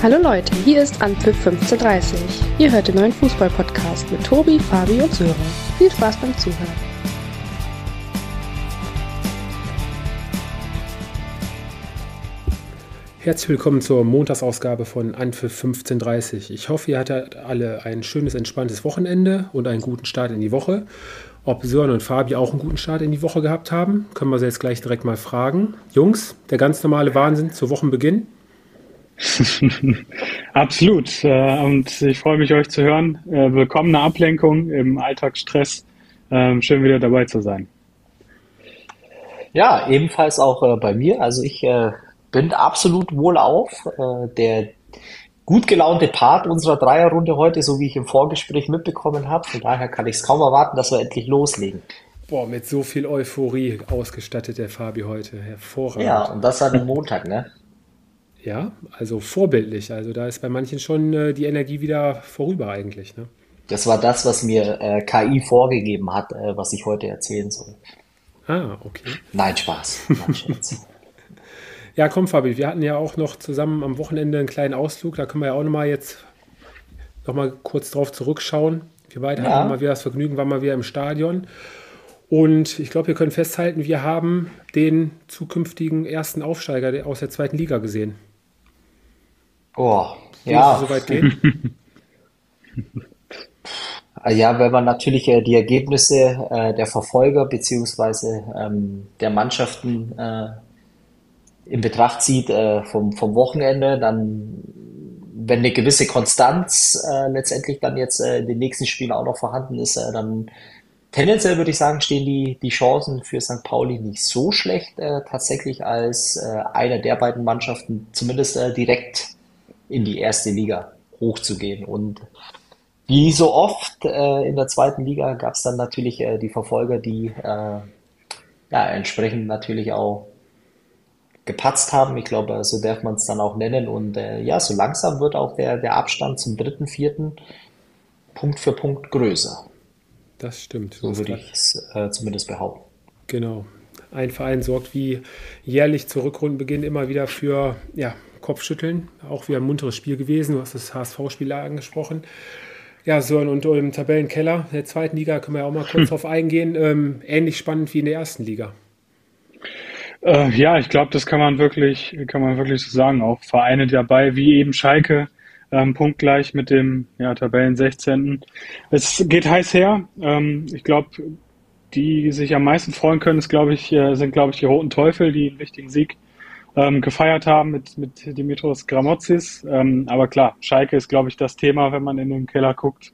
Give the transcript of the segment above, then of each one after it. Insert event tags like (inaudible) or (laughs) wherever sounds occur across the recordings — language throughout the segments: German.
Hallo Leute, hier ist Anpfiff 1530. Ihr hört den neuen Fußball-Podcast mit Tobi, Fabi und Sören. Viel Spaß beim Zuhören. Herzlich willkommen zur Montagsausgabe von Anpfiff 1530. Ich hoffe, ihr hattet alle ein schönes, entspanntes Wochenende und einen guten Start in die Woche. Ob Sören und Fabi auch einen guten Start in die Woche gehabt haben, können wir sie jetzt gleich direkt mal fragen. Jungs, der ganz normale Wahnsinn zu Wochenbeginn? (laughs) Absolut. Äh, und ich freue mich, euch zu hören. Äh, willkommene Ablenkung im Alltagsstress. Ähm, schön wieder dabei zu sein. Ja, ebenfalls auch äh, bei mir. Also ich bin absolut wohlauf. Der gut gelaunte Part unserer Dreierrunde heute, so wie ich im Vorgespräch mitbekommen habe. Von daher kann ich es kaum erwarten, dass wir endlich loslegen. Boah, mit so viel Euphorie ausgestattet der Fabi heute. Hervorragend. Ja, und das an einem Montag, ne? Ja, also vorbildlich. Also da ist bei manchen schon äh, die Energie wieder vorüber eigentlich. Ne? Das war das, was mir äh, KI vorgegeben hat, äh, was ich heute erzählen soll. Ah, okay. Nein, Spaß. Nein, (laughs) ja, komm, Fabi, wir hatten ja auch noch zusammen am Wochenende einen kleinen Ausflug. Da können wir ja auch nochmal jetzt nochmal kurz drauf zurückschauen. Wir beide ja. hatten mal wieder das Vergnügen, waren mal wieder im Stadion. Und ich glaube, wir können festhalten, wir haben den zukünftigen ersten Aufsteiger aus der zweiten Liga gesehen. Oh, ja. So weit gehen? Ja, wenn man natürlich äh, die Ergebnisse äh, der Verfolger beziehungsweise ähm, der Mannschaften äh, in Betracht zieht äh, vom, vom Wochenende, dann, wenn eine gewisse Konstanz äh, letztendlich dann jetzt äh, in den nächsten Spielen auch noch vorhanden ist, dann tendenziell würde ich sagen, stehen die, die Chancen für St. Pauli nicht so schlecht, tatsächlich als einer der beiden Mannschaften zumindest direkt in die erste Liga hochzugehen. Und wie so oft äh, in der zweiten Liga gab es dann natürlich äh, die Verfolger, die äh, ja, entsprechend natürlich auch gepatzt haben. Ich glaube, so darf man es dann auch nennen. Und äh, ja, so langsam wird auch der, der Abstand zum dritten, vierten Punkt für Punkt größer. Das stimmt. So würde ich es äh, zumindest behaupten. Genau. Ein Verein sorgt wie jährlich zu Rückrundenbeginn immer wieder für ja, Kopfschütteln. Auch wieder ein munteres Spiel gewesen. Du hast das HSV-Spiel angesprochen. Ja, so und im Tabellenkeller der zweiten Liga können wir ja auch mal kurz hm. (laughs) drauf eingehen. Ähm, ähnlich spannend wie in der ersten Liga. Äh, ja, ich glaube, das kann man wirklich, kann man wirklich so sagen. Auch Vereine dabei, wie eben Schalke, ähm, punktgleich mit dem ja, Tabellen 16. Es geht heiß her. Ähm, ich glaube, die sich am meisten freuen können, ist, glaube ich, äh, sind, glaube ich, die Roten Teufel, die einen wichtigen Sieg ähm, gefeiert haben mit, mit Dimitros Gramotzis. Ähm, aber klar, Schalke ist, glaube ich, das Thema, wenn man in den Keller guckt.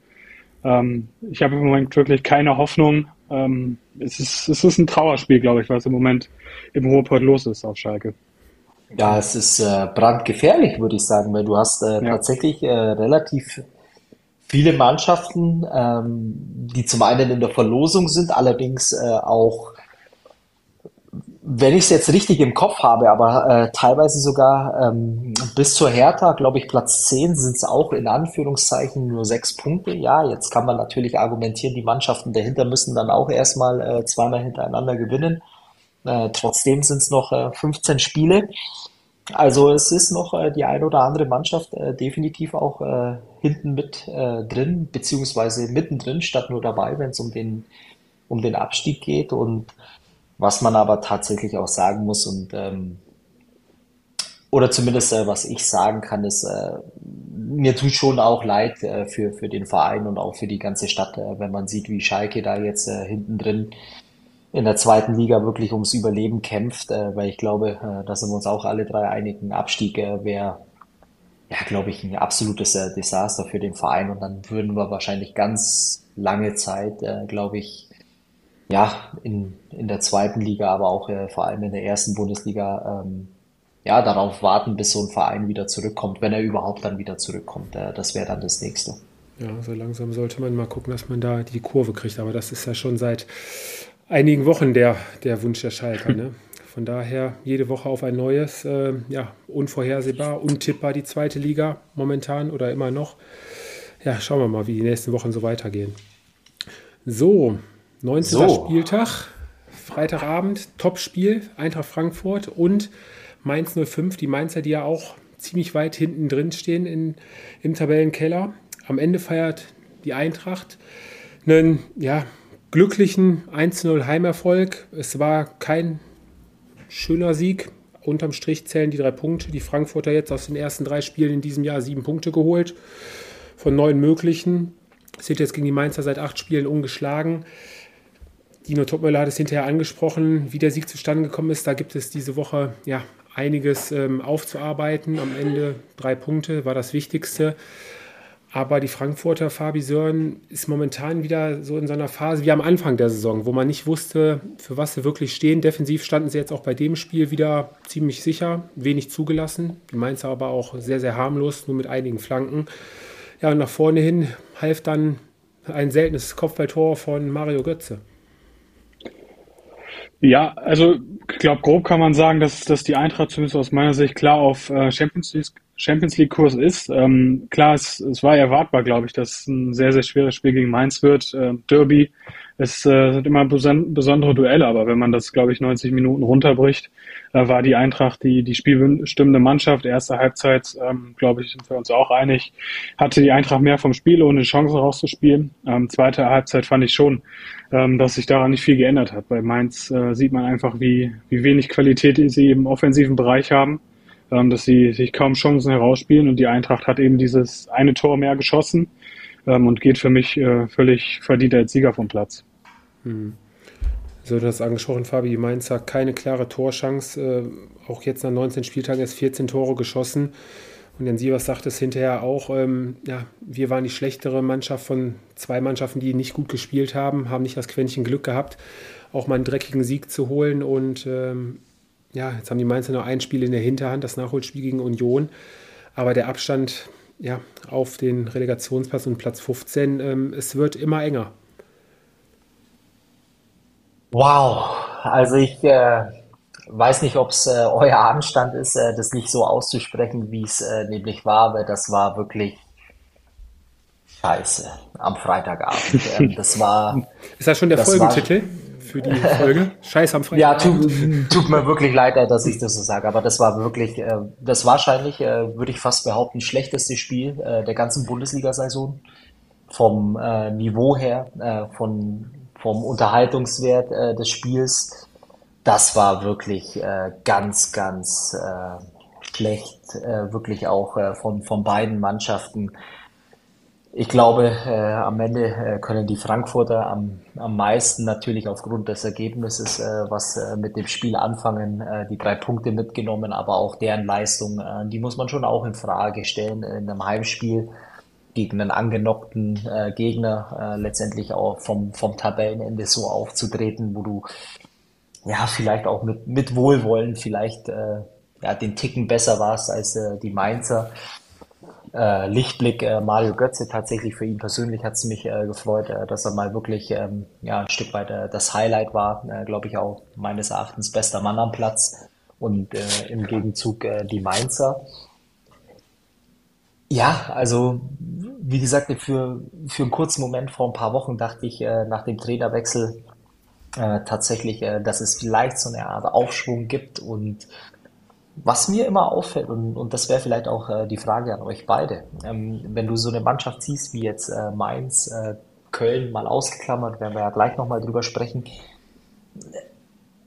Ähm, ich habe im Moment wirklich keine Hoffnung. Ähm, es, ist, es ist ein Trauerspiel, glaube ich, was im Moment im Ruhrpott los ist auf Schalke. Ja, es ist äh, brandgefährlich, würde ich sagen, weil du hast äh, ja. tatsächlich äh, relativ viele Mannschaften, ähm, die zum einen in der Verlosung sind, allerdings äh, auch wenn ich es jetzt richtig im Kopf habe, aber äh, teilweise sogar ähm, bis zur Hertha, glaube ich, Platz 10 sind es auch in Anführungszeichen nur sechs Punkte. Ja, jetzt kann man natürlich argumentieren, die Mannschaften dahinter müssen dann auch erstmal äh, zweimal hintereinander gewinnen. Äh, trotzdem sind es noch äh, 15 Spiele. Also es ist noch äh, die eine oder andere Mannschaft äh, definitiv auch äh, hinten mit äh, drin, beziehungsweise mittendrin, statt nur dabei, wenn es um den, um den Abstieg geht. Und was man aber tatsächlich auch sagen muss und ähm, oder zumindest äh, was ich sagen kann, ist, äh, mir tut schon auch leid äh, für, für den Verein und auch für die ganze Stadt, äh, wenn man sieht, wie Schalke da jetzt äh, hinten drin in der zweiten Liga wirklich ums Überleben kämpft, äh, weil ich glaube, äh, da sind wir uns auch alle drei einig, ein Abstieg äh, wäre, ja, glaube ich, ein absolutes Desaster für den Verein und dann würden wir wahrscheinlich ganz lange Zeit, äh, glaube ich, ja, in, in der zweiten Liga, aber auch äh, vor allem in der ersten Bundesliga, ähm, ja, darauf warten, bis so ein Verein wieder zurückkommt, wenn er überhaupt dann wieder zurückkommt. Äh, das wäre dann das nächste. Ja, so langsam sollte man mal gucken, dass man da die Kurve kriegt. Aber das ist ja schon seit einigen Wochen der, der Wunsch der Schalker. Ne? (laughs) Von daher jede Woche auf ein neues, äh, ja, unvorhersehbar, untippbar die zweite Liga momentan oder immer noch. Ja, schauen wir mal, wie die nächsten Wochen so weitergehen. So, 19. So. Spieltag, Freitagabend, Topspiel, Eintracht Frankfurt und Mainz 05, die Mainzer, die ja auch ziemlich weit hinten drin stehen in, im Tabellenkeller. Am Ende feiert die Eintracht einen ja, glücklichen 1-0 Heimerfolg. Es war kein schöner Sieg. Unterm Strich zählen die drei Punkte. Die Frankfurter jetzt aus den ersten drei Spielen in diesem Jahr sieben Punkte geholt. Von neun möglichen. Sind jetzt gegen die Mainzer seit acht Spielen ungeschlagen. Dino Topmöller hat es hinterher angesprochen, wie der Sieg zustande gekommen ist. Da gibt es diese Woche ja einiges ähm, aufzuarbeiten. Am Ende drei Punkte war das Wichtigste. Aber die Frankfurter Fabi Sören ist momentan wieder so in so einer Phase wie am Anfang der Saison, wo man nicht wusste, für was sie wirklich stehen. Defensiv standen sie jetzt auch bei dem Spiel wieder ziemlich sicher, wenig zugelassen. Die Mainzer aber auch sehr, sehr harmlos, nur mit einigen Flanken. Ja, und nach vorne hin half dann ein seltenes Kopfballtor von Mario Götze. Ja, also ich glaube, grob kann man sagen, dass, dass die Eintracht zumindest aus meiner Sicht klar auf äh, Champions League, Champions League Kurs ist. Ähm, klar, es, es war erwartbar, glaube ich, dass ein sehr, sehr schweres Spiel gegen Mainz wird. Äh, Derby, es äh, sind immer beson besondere Duelle, aber wenn man das, glaube ich, 90 Minuten runterbricht, äh, war die Eintracht die, die spielbestimmende Mannschaft. Erste Halbzeit, ähm, glaube ich, sind wir uns auch einig, hatte die Eintracht mehr vom Spiel, ohne Chancen rauszuspielen. Ähm, zweite Halbzeit fand ich schon, ähm, dass sich daran nicht viel geändert hat. Bei Mainz äh, sieht man einfach, wie, wie wenig Qualität sie im offensiven Bereich haben dass sie sich kaum Chancen herausspielen und die Eintracht hat eben dieses eine Tor mehr geschossen ähm, und geht für mich äh, völlig verdient als Sieger vom Platz. Hm. So, du hast angesprochen, Fabi, die Mainzer keine klare Torchance. Äh, auch jetzt nach 19 Spieltagen erst 14 Tore geschossen. Und Jan Sievers sagt es hinterher auch, ähm, ja, wir waren die schlechtere Mannschaft von zwei Mannschaften, die nicht gut gespielt haben, haben nicht das Quäntchen Glück gehabt, auch mal einen dreckigen Sieg zu holen. Und ähm, ja, jetzt haben die Mainzer noch ein Spiel in der Hinterhand, das Nachholspiel gegen Union. Aber der Abstand ja, auf den Relegationsplatz und Platz 15, ähm, es wird immer enger. Wow, also ich äh, weiß nicht, ob es äh, euer Anstand ist, äh, das nicht so auszusprechen, wie es äh, nämlich war, weil das war wirklich scheiße am Freitagabend. Ähm, das war. (laughs) Ist das schon der Folgentitel? War, für die Folge. Scheiß am Freitag. Ja, tut, tut, mir wirklich leid, dass ich das so sage, aber das war wirklich, äh, das wahrscheinlich, äh, würde ich fast behaupten, schlechteste Spiel äh, der ganzen Bundesliga-Saison. Vom äh, Niveau her, äh, von, vom Unterhaltungswert äh, des Spiels. Das war wirklich ganz, ganz schlecht, wirklich auch von, von beiden Mannschaften. Ich glaube, äh, am Ende äh, können die Frankfurter am, am meisten natürlich aufgrund des Ergebnisses, äh, was äh, mit dem Spiel anfangen, äh, die drei Punkte mitgenommen, aber auch deren Leistung, äh, die muss man schon auch in Frage stellen in einem Heimspiel gegen einen angenockten äh, Gegner, äh, letztendlich auch vom, vom Tabellenende so aufzutreten, wo du ja vielleicht auch mit, mit Wohlwollen vielleicht äh, ja, den Ticken besser warst als äh, die Mainzer äh, Lichtblick äh, Mario Götze. Tatsächlich für ihn persönlich hat es mich äh, gefreut, äh, dass er mal wirklich ähm, ja, ein Stück weit äh, das Highlight war. Äh, Glaube ich auch meines Erachtens bester Mann am Platz und äh, im Gegenzug äh, die Mainzer. Ja, also wie gesagt, für, für einen kurzen Moment vor ein paar Wochen dachte ich äh, nach dem Trainerwechsel äh, tatsächlich, äh, dass es vielleicht so eine Art Aufschwung gibt und was mir immer auffällt, und, und das wäre vielleicht auch äh, die Frage an euch beide, ähm, wenn du so eine Mannschaft siehst wie jetzt äh, Mainz, äh, Köln mal ausgeklammert, werden wir ja gleich nochmal drüber sprechen.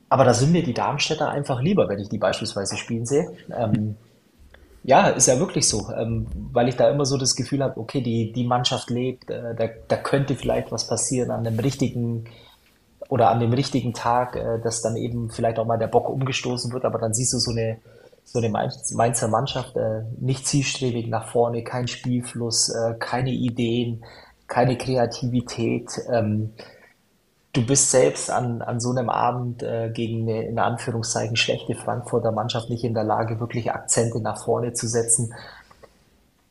Aber da sind mir die Darmstädter einfach lieber, wenn ich die beispielsweise spielen sehe. Ähm, ja, ist ja wirklich so, ähm, weil ich da immer so das Gefühl habe, okay, die, die Mannschaft lebt, äh, da, da könnte vielleicht was passieren an einem richtigen oder an dem richtigen Tag, äh, dass dann eben vielleicht auch mal der Bock umgestoßen wird, aber dann siehst du so eine so eine Mainzer Mannschaft äh, nicht zielstrebig nach vorne, kein Spielfluss, äh, keine Ideen, keine Kreativität. Ähm, du bist selbst an, an so einem Abend äh, gegen eine in Anführungszeichen schlechte Frankfurter Mannschaft nicht in der Lage, wirklich Akzente nach vorne zu setzen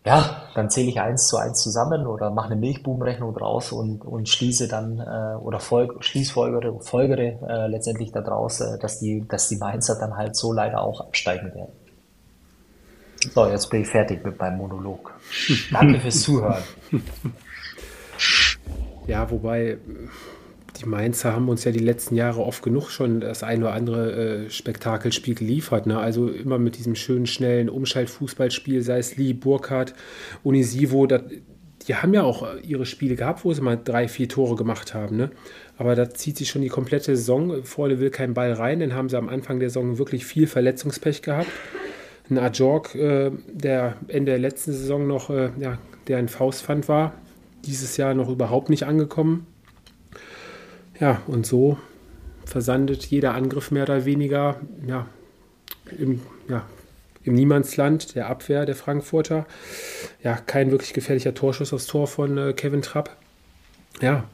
ja, dann zähle ich eins zu eins zusammen oder mache eine Milchbubenrechnung draus und, und schließe dann äh, oder folg, schließfolgere, folgere äh, letztendlich daraus, äh, dass die, dass die Mainzer dann halt so leider auch absteigen werden. So, jetzt bin ich fertig mit meinem Monolog. (laughs) Danke fürs Zuhören. Ja, wobei die Mainzer haben uns ja die letzten Jahre oft genug schon das ein oder andere äh, Spektakelspiel geliefert. Ne? Also immer mit diesem schönen, schnellen Umschaltfußballspiel, sei es Lee, Burkhardt, Unisivo, das, die haben ja auch ihre Spiele gehabt, wo sie mal drei, vier Tore gemacht haben. Ne? Aber da zieht sich schon die komplette Saison. Vorne will kein Ball rein. Dann haben sie am Anfang der Saison wirklich viel Verletzungspech gehabt. Ein Ajork, äh, der Ende der letzten Saison noch, äh, ja, der ein Faustpfand war, dieses Jahr noch überhaupt nicht angekommen. Ja, und so versandet jeder Angriff mehr oder weniger ja, im, ja, im Niemandsland der Abwehr der Frankfurter. Ja, kein wirklich gefährlicher Torschuss aufs Tor von äh, Kevin Trapp. Ja,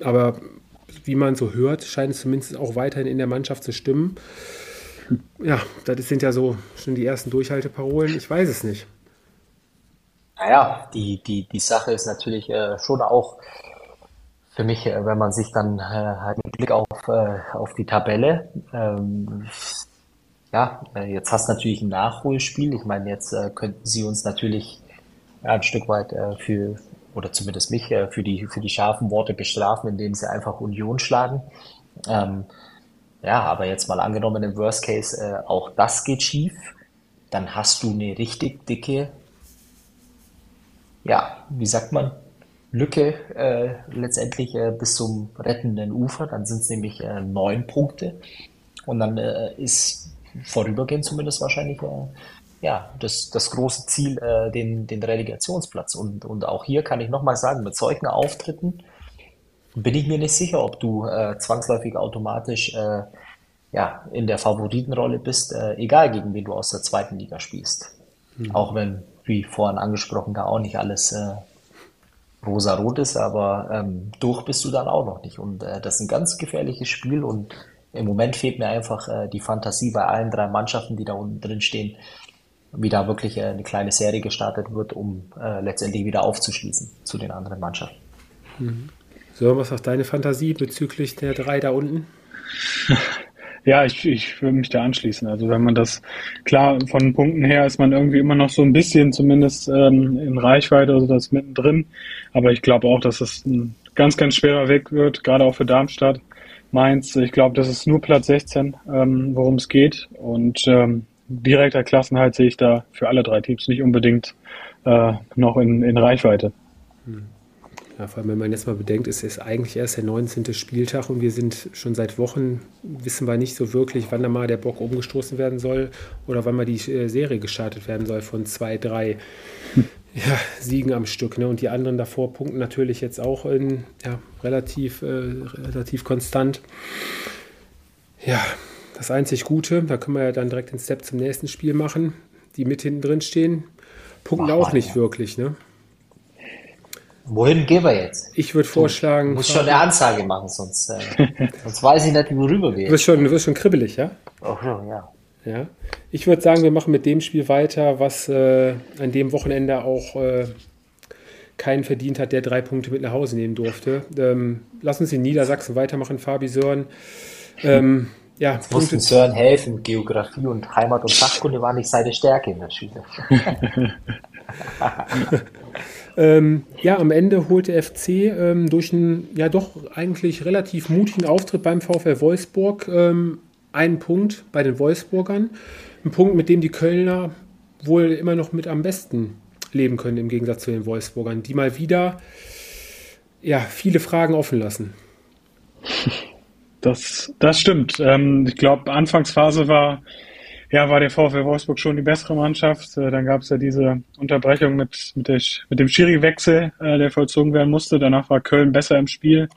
aber wie man so hört, scheint es zumindest auch weiterhin in der Mannschaft zu stimmen. Ja, das sind ja so schon die ersten Durchhalteparolen. Ich weiß es nicht. Naja, die, die, die Sache ist natürlich äh, schon auch für mich, äh, wenn man sich dann äh, halt einen Blick auf, äh, auf die Tabelle, ähm, ja, jetzt hast du natürlich ein Nachholspiel. Ich meine, jetzt könnten sie uns natürlich ein Stück weit für, oder zumindest mich, für die, für die scharfen Worte bestrafen, indem sie einfach Union schlagen. Ähm, ja, aber jetzt mal angenommen im Worst Case, auch das geht schief, dann hast du eine richtig dicke, ja, wie sagt man, Lücke äh, letztendlich äh, bis zum rettenden Ufer. Dann sind es nämlich äh, neun Punkte. Und dann äh, ist vorübergehend zumindest wahrscheinlich äh, ja, das, das große Ziel, äh, den, den Relegationsplatz. Und, und auch hier kann ich nochmal sagen, mit solchen Auftritten bin ich mir nicht sicher, ob du zwangsläufig automatisch ja, in der Favoritenrolle bist, egal gegen wen du aus der zweiten Liga spielst. Mhm. Auch wenn, wie vorhin angesprochen, da auch nicht alles rosa-rot ist, aber ähm, durch bist du dann auch noch nicht. Und äh, das ist ein ganz gefährliches Spiel und im Moment fehlt mir einfach äh, die Fantasie bei allen drei Mannschaften, die da unten drin stehen, wie da wirklich äh, eine kleine Serie gestartet wird, um äh, letztendlich wieder aufzuschließen zu den anderen Mannschaften. Mhm. So, was ist deine Fantasie bezüglich der drei da unten? (laughs) Ja, ich, ich würde mich da anschließen. Also wenn man das, klar, von Punkten her ist man irgendwie immer noch so ein bisschen zumindest ähm, in Reichweite, also das mittendrin. Aber ich glaube auch, dass es ein ganz, ganz schwerer Weg wird, gerade auch für Darmstadt. Mainz, ich glaube, das ist nur Platz 16, ähm, worum es geht. Und ähm, direkter Klassenhalt sehe ich da für alle drei Teams nicht unbedingt äh, noch in, in Reichweite. Hm. Ja, vor allem, wenn man jetzt mal bedenkt, es ist eigentlich erst der 19. Spieltag und wir sind schon seit Wochen, wissen wir nicht so wirklich, wann da mal der Bock umgestoßen werden soll oder wann mal die äh, Serie gestartet werden soll von zwei, drei ja, Siegen am Stück. Ne? Und die anderen davor punkten natürlich jetzt auch in, ja, relativ, äh, relativ konstant. Ja, das einzig Gute, da können wir ja dann direkt den Step zum nächsten Spiel machen, die mit hinten drin stehen, punkten Ach, auch nicht ja. wirklich. Ne? Wohin gehen wir jetzt? Ich würde vorschlagen. Du musst schon eine Ansage machen, sonst, äh, sonst weiß ich nicht, worüber wir. Du wirst schon, du wirst schon kribbelig, ja? Oh, ja. Ja. Ich würde sagen, wir machen mit dem Spiel weiter, was äh, an dem Wochenende auch äh, keinen verdient hat, der drei Punkte mit nach Hause nehmen durfte. Ähm, lass uns in Niedersachsen weitermachen, Fabi Sören. Ähm, ja, Jetzt mussten Sören helfen. Geografie und Heimat und Sachkunde waren nicht seine Stärke in der Schule. (laughs) (laughs) Ähm, ja, am Ende holt der FC ähm, durch einen ja doch eigentlich relativ mutigen Auftritt beim VfL Wolfsburg ähm, einen Punkt bei den Wolfsburgern. Ein Punkt, mit dem die Kölner wohl immer noch mit am besten leben können, im Gegensatz zu den Wolfsburgern, die mal wieder ja, viele Fragen offen lassen. Das, das stimmt. Ähm, ich glaube, Anfangsphase war ja, war der VfL Wolfsburg schon die bessere Mannschaft. Äh, dann gab es ja diese Unterbrechung mit, mit, der, mit dem Schiri-Wechsel, äh, der vollzogen werden musste. Danach war Köln besser im Spiel.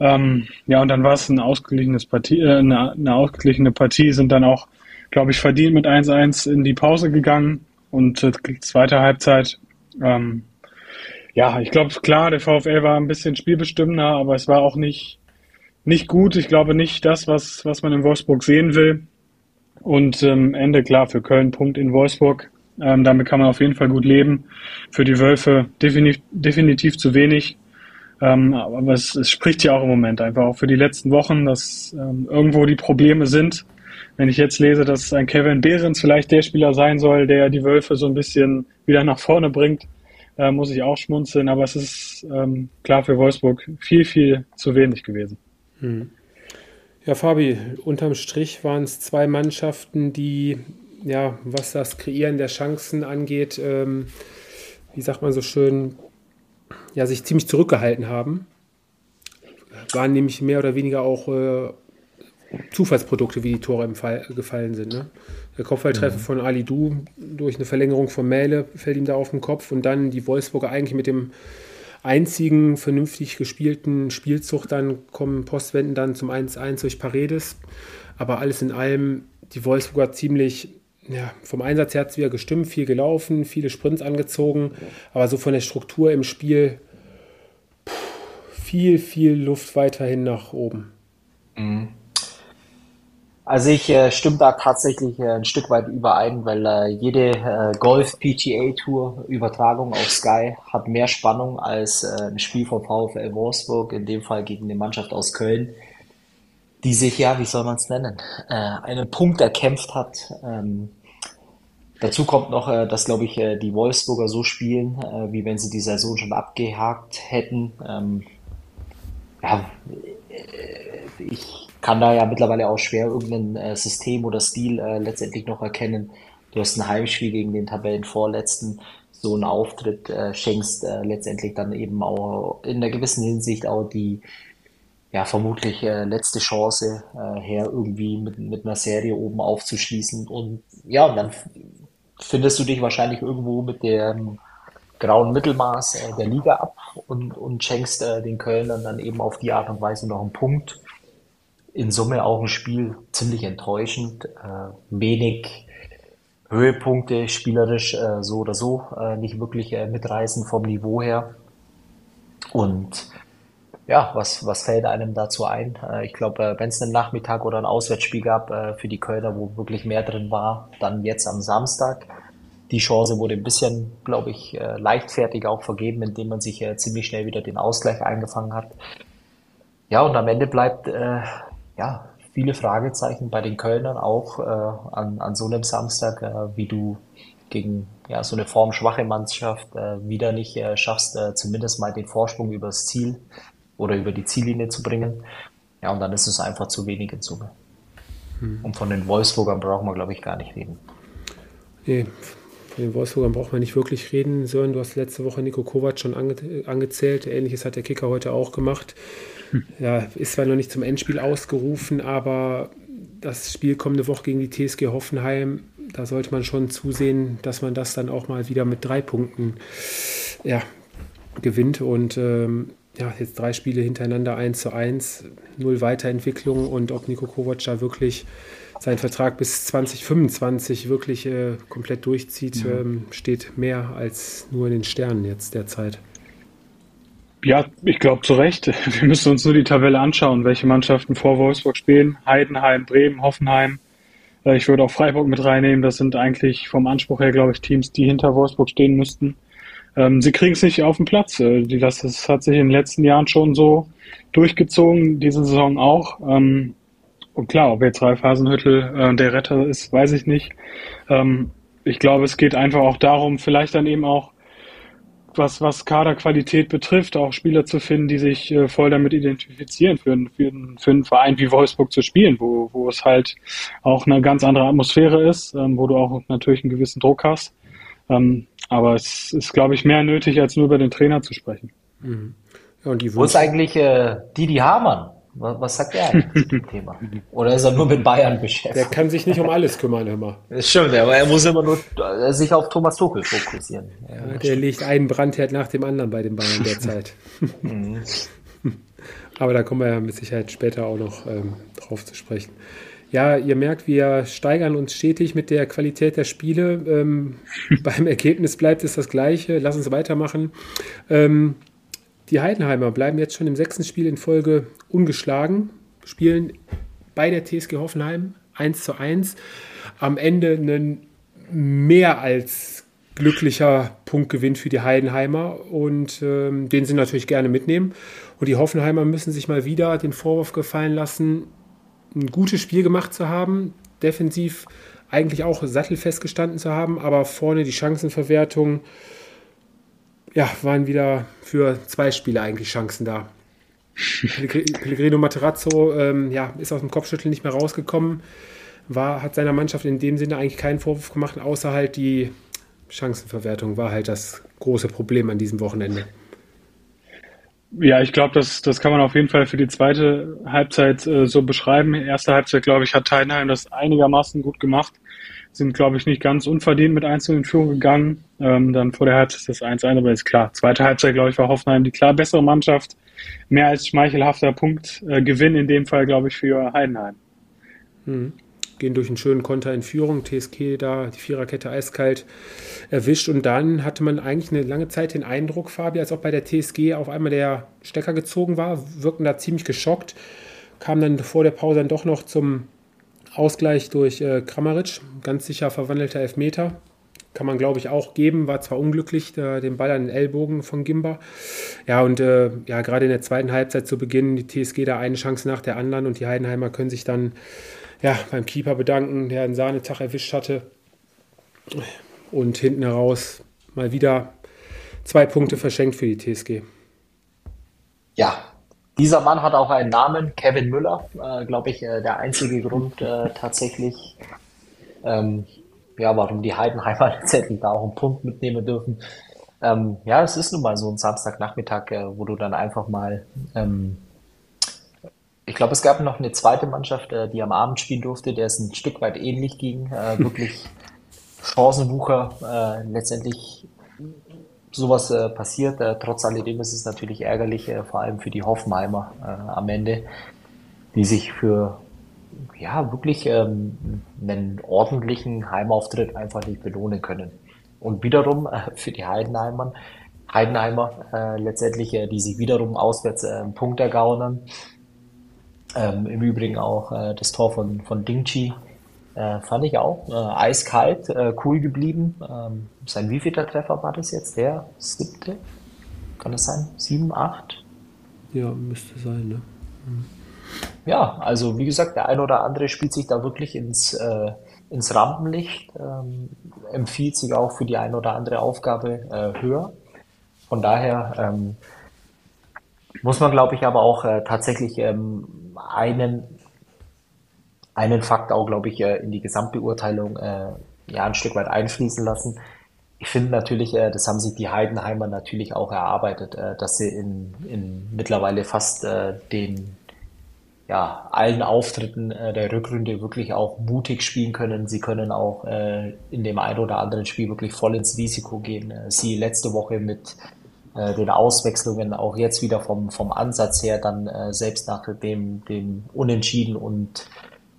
Ähm, ja, und dann war es ein ausgeglichenes Partie, äh, eine, eine ausgeglichene Partie, sind dann auch, glaube ich, verdient mit 1-1 in die Pause gegangen und äh, zweite Halbzeit. Ähm, ja, ich glaube, klar, der VfL war ein bisschen spielbestimmender, aber es war auch nicht, nicht gut. Ich glaube nicht das, was, was man in Wolfsburg sehen will. Und ähm, Ende klar für Köln Punkt in Wolfsburg. Ähm, damit kann man auf jeden Fall gut leben. Für die Wölfe definitiv, definitiv zu wenig. Ähm, aber es, es spricht ja auch im Moment einfach auch für die letzten Wochen, dass ähm, irgendwo die Probleme sind. Wenn ich jetzt lese, dass ein Kevin Behrens vielleicht der Spieler sein soll, der die Wölfe so ein bisschen wieder nach vorne bringt, äh, muss ich auch schmunzeln, aber es ist ähm, klar für Wolfsburg viel, viel zu wenig gewesen. Hm. Ja, Fabi, unterm Strich waren es zwei Mannschaften, die, ja, was das Kreieren der Chancen angeht, ähm, wie sagt man so schön, ja, sich ziemlich zurückgehalten haben. Waren nämlich mehr oder weniger auch äh, Zufallsprodukte, wie die Tore im Fall gefallen sind. Ne? Der Kopfballtreffer mhm. von Ali Du durch eine Verlängerung von Mähle fällt ihm da auf den Kopf und dann die Wolfsburger eigentlich mit dem einzigen vernünftig gespielten Spielzug dann kommen Postwenden dann zum 1-1 durch Paredes. Aber alles in allem die Wolfsburger ziemlich ja, vom Einsatz her hat es wieder gestimmt, viel gelaufen, viele Sprints angezogen, aber so von der Struktur im Spiel viel, viel Luft weiterhin nach oben. Mhm. Also ich äh, stimme da tatsächlich äh, ein Stück weit überein, weil äh, jede äh, Golf PGA Tour Übertragung auf Sky hat mehr Spannung als äh, ein Spiel von VfL Wolfsburg, in dem Fall gegen eine Mannschaft aus Köln, die sich ja, wie soll man es nennen, äh, einen Punkt erkämpft hat. Ähm, dazu kommt noch, äh, dass glaube ich äh, die Wolfsburger so spielen, äh, wie wenn sie die Saison schon abgehakt hätten. Ähm, ja, äh, ich kann da ja mittlerweile auch schwer irgendein äh, System oder Stil äh, letztendlich noch erkennen. Du hast ein Heimspiel gegen den Tabellenvorletzten, so einen Auftritt äh, schenkst äh, letztendlich dann eben auch in einer gewissen Hinsicht auch die ja vermutlich äh, letzte Chance äh, her, irgendwie mit, mit einer Serie oben aufzuschließen. Und ja, und dann findest du dich wahrscheinlich irgendwo mit dem grauen Mittelmaß der Liga ab und, und schenkst den Kölnern dann eben auf die Art und Weise noch einen Punkt in Summe auch ein Spiel ziemlich enttäuschend. Äh, wenig Höhepunkte spielerisch äh, so oder so äh, nicht wirklich äh, mitreißen vom Niveau her. Und ja, was, was fällt einem dazu ein? Äh, ich glaube, äh, wenn es einen Nachmittag oder ein Auswärtsspiel gab äh, für die Kölner, wo wirklich mehr drin war, dann jetzt am Samstag. Die Chance wurde ein bisschen, glaube ich, leichtfertig auch vergeben, indem man sich ziemlich schnell wieder den Ausgleich eingefangen hat. Ja, und am Ende bleibt ja, viele Fragezeichen bei den Kölnern auch äh, an, an so einem Samstag, äh, wie du gegen ja, so eine formschwache Mannschaft äh, wieder nicht äh, schaffst, äh, zumindest mal den Vorsprung übers Ziel oder über die Ziellinie zu bringen. Ja, und dann ist es einfach zu wenig in Summe. Hm. Und von den Wolfsburgern brauchen wir, glaube ich, gar nicht reden. Nee, von den Wolfsburgern braucht man nicht wirklich reden, Sören. Du hast letzte Woche Nico Kovac schon ange angezählt. Ähnliches hat der Kicker heute auch gemacht. Ja, ist zwar noch nicht zum Endspiel ausgerufen, aber das Spiel kommende Woche gegen die TSG Hoffenheim, da sollte man schon zusehen, dass man das dann auch mal wieder mit drei Punkten ja, gewinnt. Und ähm, ja, jetzt drei Spiele hintereinander 1 zu 1, null Weiterentwicklung und ob Nico Kovac da wirklich seinen Vertrag bis 2025 wirklich äh, komplett durchzieht, mhm. ähm, steht mehr als nur in den Sternen jetzt derzeit. Ja, ich glaube zu Recht. (laughs) Wir müssen uns nur die Tabelle anschauen, welche Mannschaften vor Wolfsburg spielen. Heidenheim, Bremen, Hoffenheim. Äh, ich würde auch Freiburg mit reinnehmen. Das sind eigentlich vom Anspruch her, glaube ich, Teams, die hinter Wolfsburg stehen müssten. Ähm, sie kriegen es nicht auf den Platz. Äh, das hat sich in den letzten Jahren schon so durchgezogen, diese Saison auch. Ähm, und klar, ob jetzt Ralf Hasenhüttel äh, der Retter ist, weiß ich nicht. Ähm, ich glaube, es geht einfach auch darum, vielleicht dann eben auch was, was Kaderqualität betrifft, auch Spieler zu finden, die sich äh, voll damit identifizieren, für, für, für einen Verein wie Wolfsburg zu spielen, wo, wo es halt auch eine ganz andere Atmosphäre ist, ähm, wo du auch natürlich einen gewissen Druck hast. Ähm, aber es ist, glaube ich, mehr nötig, als nur über den Trainer zu sprechen. Mhm. Ja, wo ist eigentlich äh, Didi Hamann? Was, sagt er eigentlich zum (laughs) Thema? Oder ist er nur mit Bayern beschäftigt? Der kann sich nicht um alles kümmern, immer. Das stimmt, aber er muss immer nur äh, sich auf Thomas Tuchel fokussieren. Ja, der legt einen Brandherd nach dem anderen bei den Bayern derzeit. Mhm. (laughs) (laughs) aber da kommen wir ja mit Sicherheit später auch noch ähm, drauf zu sprechen. Ja, ihr merkt, wir steigern uns stetig mit der Qualität der Spiele. Ähm, beim Ergebnis bleibt es das Gleiche. Lass uns weitermachen. Ähm, die Heidenheimer bleiben jetzt schon im sechsten Spiel in Folge ungeschlagen, spielen bei der TSG Hoffenheim 1 zu 1. Am Ende ein mehr als glücklicher Punktgewinn für die Heidenheimer und ähm, den sie natürlich gerne mitnehmen. Und die Hoffenheimer müssen sich mal wieder den Vorwurf gefallen lassen, ein gutes Spiel gemacht zu haben, defensiv eigentlich auch sattelfest gestanden zu haben, aber vorne die Chancenverwertung ja, waren wieder für zwei Spiele eigentlich Chancen da. (laughs) Pellegrino Materazzo ähm, ja, ist aus dem Kopfschütteln nicht mehr rausgekommen, war, hat seiner Mannschaft in dem Sinne eigentlich keinen Vorwurf gemacht, außer halt die Chancenverwertung war halt das große Problem an diesem Wochenende. Ja, ich glaube, das, das kann man auf jeden Fall für die zweite Halbzeit äh, so beschreiben. Erste Halbzeit, glaube ich, hat Heidenheim das einigermaßen gut gemacht. Sind, glaube ich, nicht ganz unverdient mit einzelnen Führung gegangen. Ähm, dann vor der Halbzeit das 1-1, aber ist klar. Zweite Halbzeit, glaube ich, war Hoffenheim die klar bessere Mannschaft. Mehr als schmeichelhafter Punktgewinn äh, in dem Fall, glaube ich, für Heidenheim. Mhm gehen durch einen schönen Konter in Führung. TSK da die Viererkette eiskalt erwischt. Und dann hatte man eigentlich eine lange Zeit den Eindruck, Fabi, als ob bei der TSG auf einmal der Stecker gezogen war, wirkten da ziemlich geschockt. Kam dann vor der Pause dann doch noch zum Ausgleich durch äh, Kramaric, ganz sicher verwandelter Elfmeter. Kann man, glaube ich, auch geben. War zwar unglücklich, äh, den Ball an den Ellbogen von Gimba. Ja, und äh, ja, gerade in der zweiten Halbzeit zu Beginn, die TSG da eine Chance nach der anderen und die Heidenheimer können sich dann ja, beim Keeper bedanken, der einen Sahnetag erwischt hatte. Und hinten heraus mal wieder zwei Punkte verschenkt für die TSG. Ja, dieser Mann hat auch einen Namen, Kevin Müller, äh, glaube ich, äh, der einzige Grund äh, tatsächlich, ähm, ja, warum die Heidenheimer (laughs) letztendlich da auch einen Punkt mitnehmen dürfen. Ähm, ja, es ist nun mal so ein Samstagnachmittag, äh, wo du dann einfach mal ähm, ich glaube, es gab noch eine zweite Mannschaft, äh, die am Abend spielen durfte, der es ein Stück weit ähnlich ging. Äh, (laughs) wirklich Chancenwucher, letztendlich sowas äh, passiert. Äh, trotz alledem ist es natürlich ärgerlich, äh, vor allem für die Hoffenheimer äh, am Ende, die sich für ja wirklich ähm, einen ordentlichen Heimauftritt einfach nicht belohnen können. Und wiederum äh, für die Heidenheimer, Heidenheimer äh, letztendlich, die sich wiederum auswärts einen Punkt ergaunern. Ähm, Im Übrigen auch das Tor von, von Dingchi äh, fand ich auch äh, eiskalt, äh, cool geblieben. Ähm, sein wievielter Treffer war das jetzt? Der siebte? Kann das sein? Sieben, acht? Ja, müsste sein, ne? Mhm. Ja, also wie gesagt, der eine oder andere spielt sich da wirklich ins, äh, ins Rampenlicht, ähm, empfiehlt sich auch für die eine oder andere Aufgabe äh, höher. Von daher ähm, muss man, glaube ich, aber auch äh, tatsächlich ähm, einen, einen Fakt auch, glaube ich, äh, in die Gesamtbeurteilung äh, ja ein Stück weit einfließen lassen. Ich finde natürlich, äh, das haben sich die Heidenheimer natürlich auch erarbeitet, dass sie in, in mittlerweile fast den ja, allen Auftritten der Rückrunde wirklich auch mutig spielen können. Sie können auch in dem einen oder anderen Spiel wirklich voll ins Risiko gehen. Sie letzte Woche mit den Auswechslungen auch jetzt wieder vom, vom Ansatz her dann selbst nach dem, dem Unentschieden und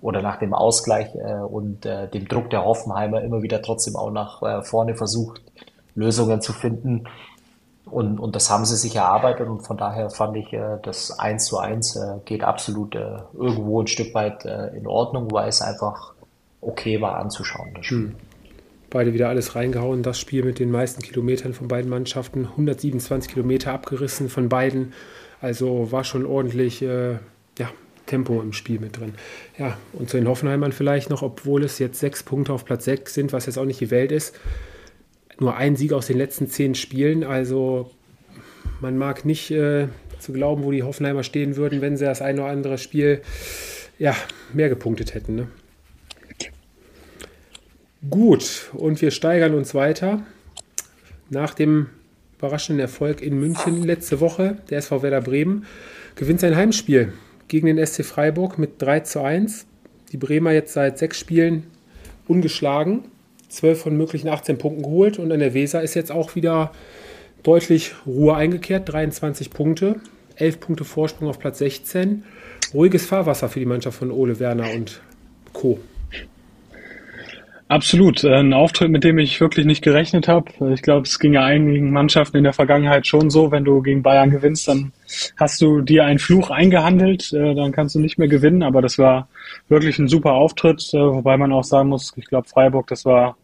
oder nach dem Ausgleich äh, und äh, dem Druck der Hoffenheimer immer wieder trotzdem auch nach äh, vorne versucht, Lösungen zu finden. Und, und das haben sie sich erarbeitet und von daher fand ich, äh, das 1 zu 1 äh, geht absolut äh, irgendwo ein Stück weit äh, in Ordnung, weil es einfach okay war anzuschauen. Das Spiel. Hm. Beide wieder alles reingehauen. Das Spiel mit den meisten Kilometern von beiden Mannschaften. 127 Kilometer abgerissen von beiden. Also war schon ordentlich äh, ja, Tempo im Spiel mit drin. Ja, und zu den Hoffenheimern vielleicht noch, obwohl es jetzt sechs Punkte auf Platz 6 sind, was jetzt auch nicht die Welt ist. Nur ein Sieg aus den letzten zehn Spielen. Also man mag nicht äh, zu glauben, wo die Hoffenheimer stehen würden, wenn sie das ein oder andere Spiel ja, mehr gepunktet hätten. Ne? Gut, und wir steigern uns weiter. Nach dem überraschenden Erfolg in München letzte Woche, der SV Werder Bremen gewinnt sein Heimspiel gegen den SC Freiburg mit 3 zu 1. Die Bremer jetzt seit sechs Spielen ungeschlagen, 12 von möglichen 18 Punkten geholt und an der Weser ist jetzt auch wieder deutlich Ruhe eingekehrt, 23 Punkte, 11 Punkte Vorsprung auf Platz 16. Ruhiges Fahrwasser für die Mannschaft von Ole Werner und Co. Absolut, äh, ein Auftritt, mit dem ich wirklich nicht gerechnet habe. Ich glaube, es ging ja einigen Mannschaften in der Vergangenheit schon so, wenn du gegen Bayern gewinnst, dann hast du dir einen Fluch eingehandelt, äh, dann kannst du nicht mehr gewinnen. Aber das war wirklich ein super Auftritt, äh, wobei man auch sagen muss, ich glaube, Freiburg, das war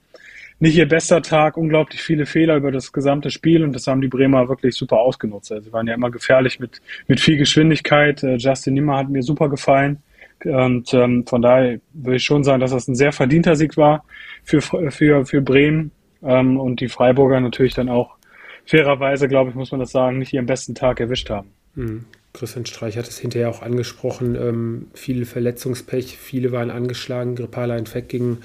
nicht ihr bester Tag, unglaublich viele Fehler über das gesamte Spiel und das haben die Bremer wirklich super ausgenutzt. Also sie waren ja immer gefährlich mit, mit viel Geschwindigkeit. Justin Nimmer hat mir super gefallen. Und ähm, von daher würde ich schon sagen, dass das ein sehr verdienter Sieg war für, für, für Bremen ähm, und die Freiburger natürlich dann auch fairerweise, glaube ich, muss man das sagen, nicht ihren besten Tag erwischt haben. Mhm. Christian Streich hat es hinterher auch angesprochen. Ähm, viele Verletzungspech, viele waren angeschlagen, grippaler Infekt ging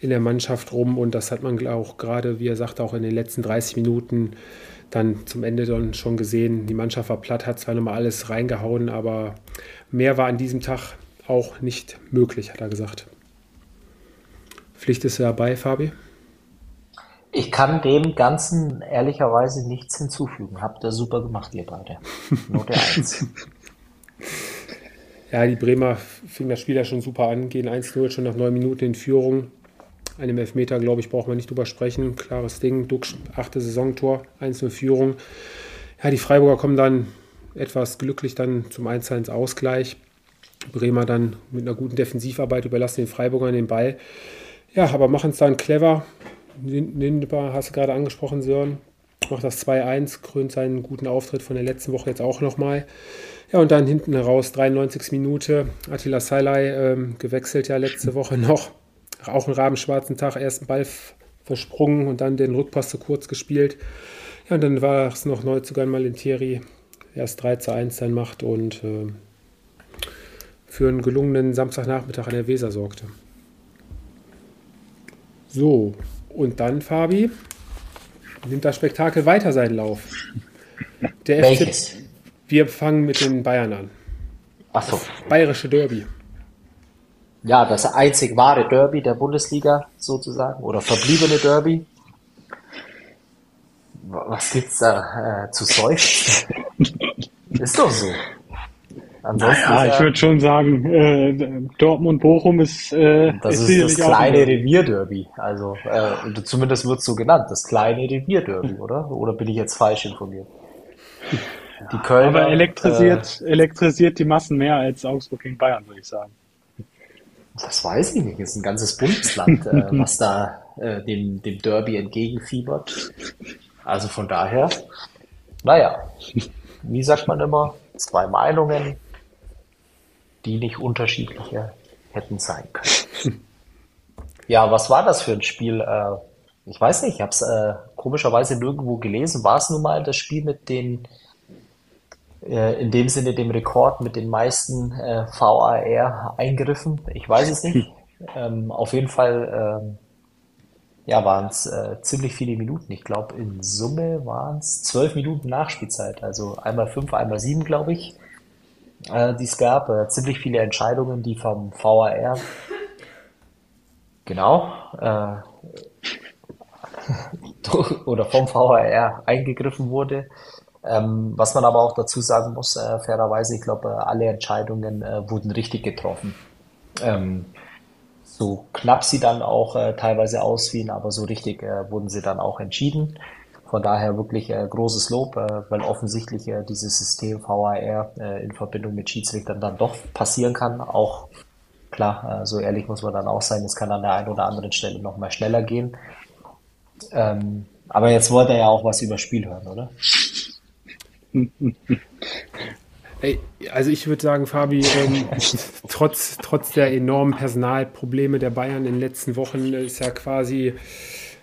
in der Mannschaft rum und das hat man auch gerade, wie er sagte, auch in den letzten 30 Minuten dann zum Ende dann schon gesehen. Die Mannschaft war platt, hat zwar nochmal alles reingehauen, aber mehr war an diesem Tag auch nicht möglich, hat er gesagt. Pflicht ist dabei, Fabi? Ich kann dem Ganzen ehrlicherweise nichts hinzufügen. Habt ihr super gemacht, ihr beide. Note (laughs) 1. ja, die Bremer fingen das Spiel ja schon super an, gehen 1-0 schon nach neun Minuten in Führung. Einem Elfmeter, glaube ich, braucht man nicht drüber sprechen. Klares Ding. Duck, achte Saisontor, 1-0 Führung. Ja, die Freiburger kommen dann etwas glücklich dann zum 1-1 Ausgleich. Bremer dann mit einer guten Defensivarbeit überlassen den Freiburgern den Ball. Ja, aber machen es dann clever. Lindebar hast du gerade angesprochen, Sören. Macht das 2-1, krönt seinen guten Auftritt von der letzten Woche jetzt auch nochmal. Ja, und dann hinten heraus, 93 Minute, Attila Salai ähm, gewechselt ja letzte Woche noch. Auch einen rabenschwarzen Tag, ersten Ball versprungen und dann den Rückpass zu kurz gespielt. Ja, und dann war es noch Neuzugang Malentieri, erst 3 zu 1 dann macht und äh, für einen gelungenen Samstagnachmittag an der Weser sorgte. So, und dann, Fabi, nimmt das Spektakel weiter seinen Lauf. Der Welches? FC, wir fangen mit den Bayern an. Achso. Bayerische Derby. Ja, das einzig wahre Derby der Bundesliga sozusagen oder verbliebene Derby. Was gibt's da äh, zu seufzen? (laughs) Ist doch so. Ansonsten naja, ich würde schon sagen, äh, Dortmund-Bochum ist äh, Das ist, ist das kleine Revierderby. Also äh, zumindest wird es so genannt, das kleine Revierderby, (laughs) oder? Oder bin ich jetzt falsch informiert? Die Kölner, Aber elektrisiert, äh, elektrisiert die Massen mehr als Augsburg gegen Bayern, würde ich sagen. Das weiß ich nicht. Es ist ein ganzes Bundesland, äh, (laughs) was da äh, dem, dem Derby entgegenfiebert. Also von daher, naja, wie sagt man immer, zwei Meinungen, die nicht unterschiedlicher hätten sein können. (laughs) ja, was war das für ein Spiel? Äh, ich weiß nicht, ich habe es äh, komischerweise nirgendwo gelesen. War es nun mal das Spiel mit den, äh, in dem Sinne dem Rekord mit den meisten äh, VAR-Eingriffen? Ich weiß es nicht. (laughs) Ähm, auf jeden Fall ähm, ja, waren es äh, ziemlich viele Minuten. Ich glaube, in Summe waren es zwölf Minuten Nachspielzeit. Also einmal fünf, einmal sieben, glaube ich äh, die es gab. Äh, ziemlich viele Entscheidungen, die vom VAR genau äh, (laughs) oder vom VAR eingegriffen wurde. Ähm, was man aber auch dazu sagen muss, äh, fairerweise, ich glaube, äh, alle Entscheidungen wurden richtig getroffen. Ähm, so knapp sie dann auch teilweise ausfielen, aber so richtig wurden sie dann auch entschieden. Von daher wirklich äh, großes Lob, äh, weil offensichtlich äh, dieses System VAR äh, in Verbindung mit Schiedsrichtern dann doch passieren kann. Auch klar, äh, so ehrlich muss man dann auch sein, es kann an der einen oder anderen Stelle noch mal schneller gehen. Ähm, aber jetzt wollte er ja auch was über Spiel hören, oder? (laughs) Also ich würde sagen, Fabi, ähm, (laughs) trotz, trotz der enormen Personalprobleme der Bayern in den letzten Wochen ist ja quasi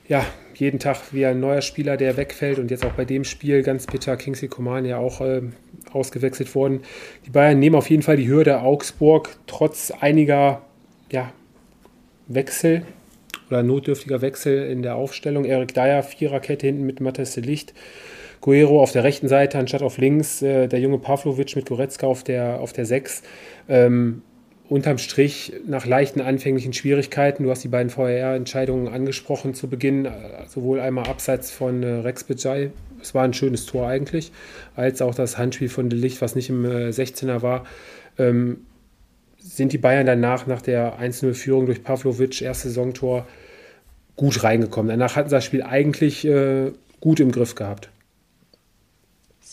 ja, jeden Tag wie ein neuer Spieler, der wegfällt und jetzt auch bei dem Spiel ganz bitter Kingsley Coman ja auch äh, ausgewechselt worden. Die Bayern nehmen auf jeden Fall die Hürde Augsburg trotz einiger ja, Wechsel oder notdürftiger Wechsel in der Aufstellung. Erik Dyer, Viererkette hinten mit Matthias Licht. Guerrero auf der rechten Seite anstatt auf links, äh, der junge Pavlovic mit Goretzka auf der, auf der 6. Ähm, unterm Strich nach leichten anfänglichen Schwierigkeiten, du hast die beiden VRR-Entscheidungen angesprochen zu Beginn, äh, sowohl einmal abseits von äh, Rex Bejai, es war ein schönes Tor eigentlich, als auch das Handspiel von De Licht, was nicht im 16er äh, war, ähm, sind die Bayern danach nach der 1-0-Führung durch Pavlovic, erstes Saisontor, gut reingekommen. Danach hatten sie das Spiel eigentlich äh, gut im Griff gehabt.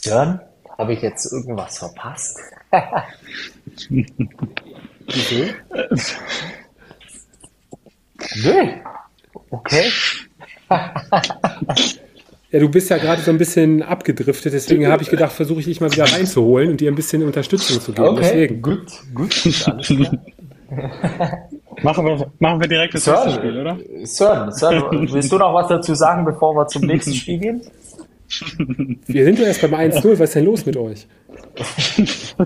Jörn, habe ich jetzt irgendwas verpasst? (laughs) Wieso? (laughs) Nö. Okay. Ja, du bist ja gerade so ein bisschen abgedriftet, deswegen habe ich gedacht, versuche ich dich mal wieder reinzuholen und dir ein bisschen Unterstützung zu geben. Okay, deswegen. gut, gut, (laughs) machen, wir, machen wir direkt das nächste Spiel, oder? Sören, Sören, willst du noch was dazu sagen, bevor wir zum nächsten Spiel gehen? Wir sind doch erst beim 1-0. Was ist denn los mit euch? (laughs)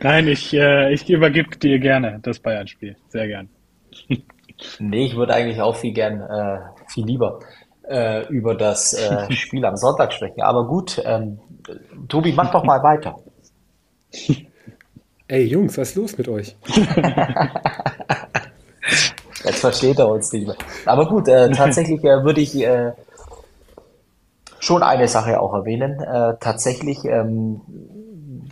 Nein, ich, äh, ich übergebe dir gerne das Bayern-Spiel. Sehr gern. (laughs) Nee, ich würde eigentlich auch viel gern, äh, viel lieber äh, über das äh, (laughs) Spiel am Sonntag sprechen. Aber gut, ähm, Tobi, mach doch mal weiter. (laughs) Ey, Jungs, was ist los mit euch? Jetzt versteht er uns nicht mehr. Aber gut, äh, tatsächlich äh, würde ich äh, schon eine Sache auch erwähnen. Äh, tatsächlich, ähm,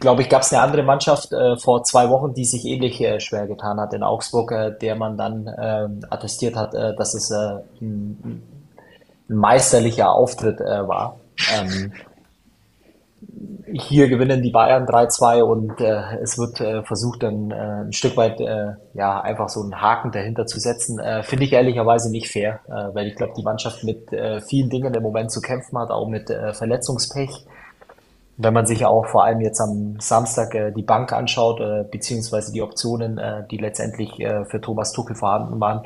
glaube ich, gab es eine andere Mannschaft äh, vor zwei Wochen, die sich ähnlich äh, schwer getan hat in Augsburg, äh, der man dann äh, attestiert hat, äh, dass es äh, ein, ein meisterlicher Auftritt äh, war. Ähm, hier gewinnen die Bayern 3-2 und es wird versucht, dann ein Stück weit ja einfach so einen Haken dahinter zu setzen. Finde ich ehrlicherweise nicht fair, weil ich glaube, die Mannschaft mit vielen Dingen im Moment zu kämpfen hat, auch mit Verletzungspech. Wenn man sich auch vor allem jetzt am Samstag äh, die Bank anschaut, äh, beziehungsweise die Optionen, äh, die letztendlich äh, für Thomas Tuchel vorhanden waren,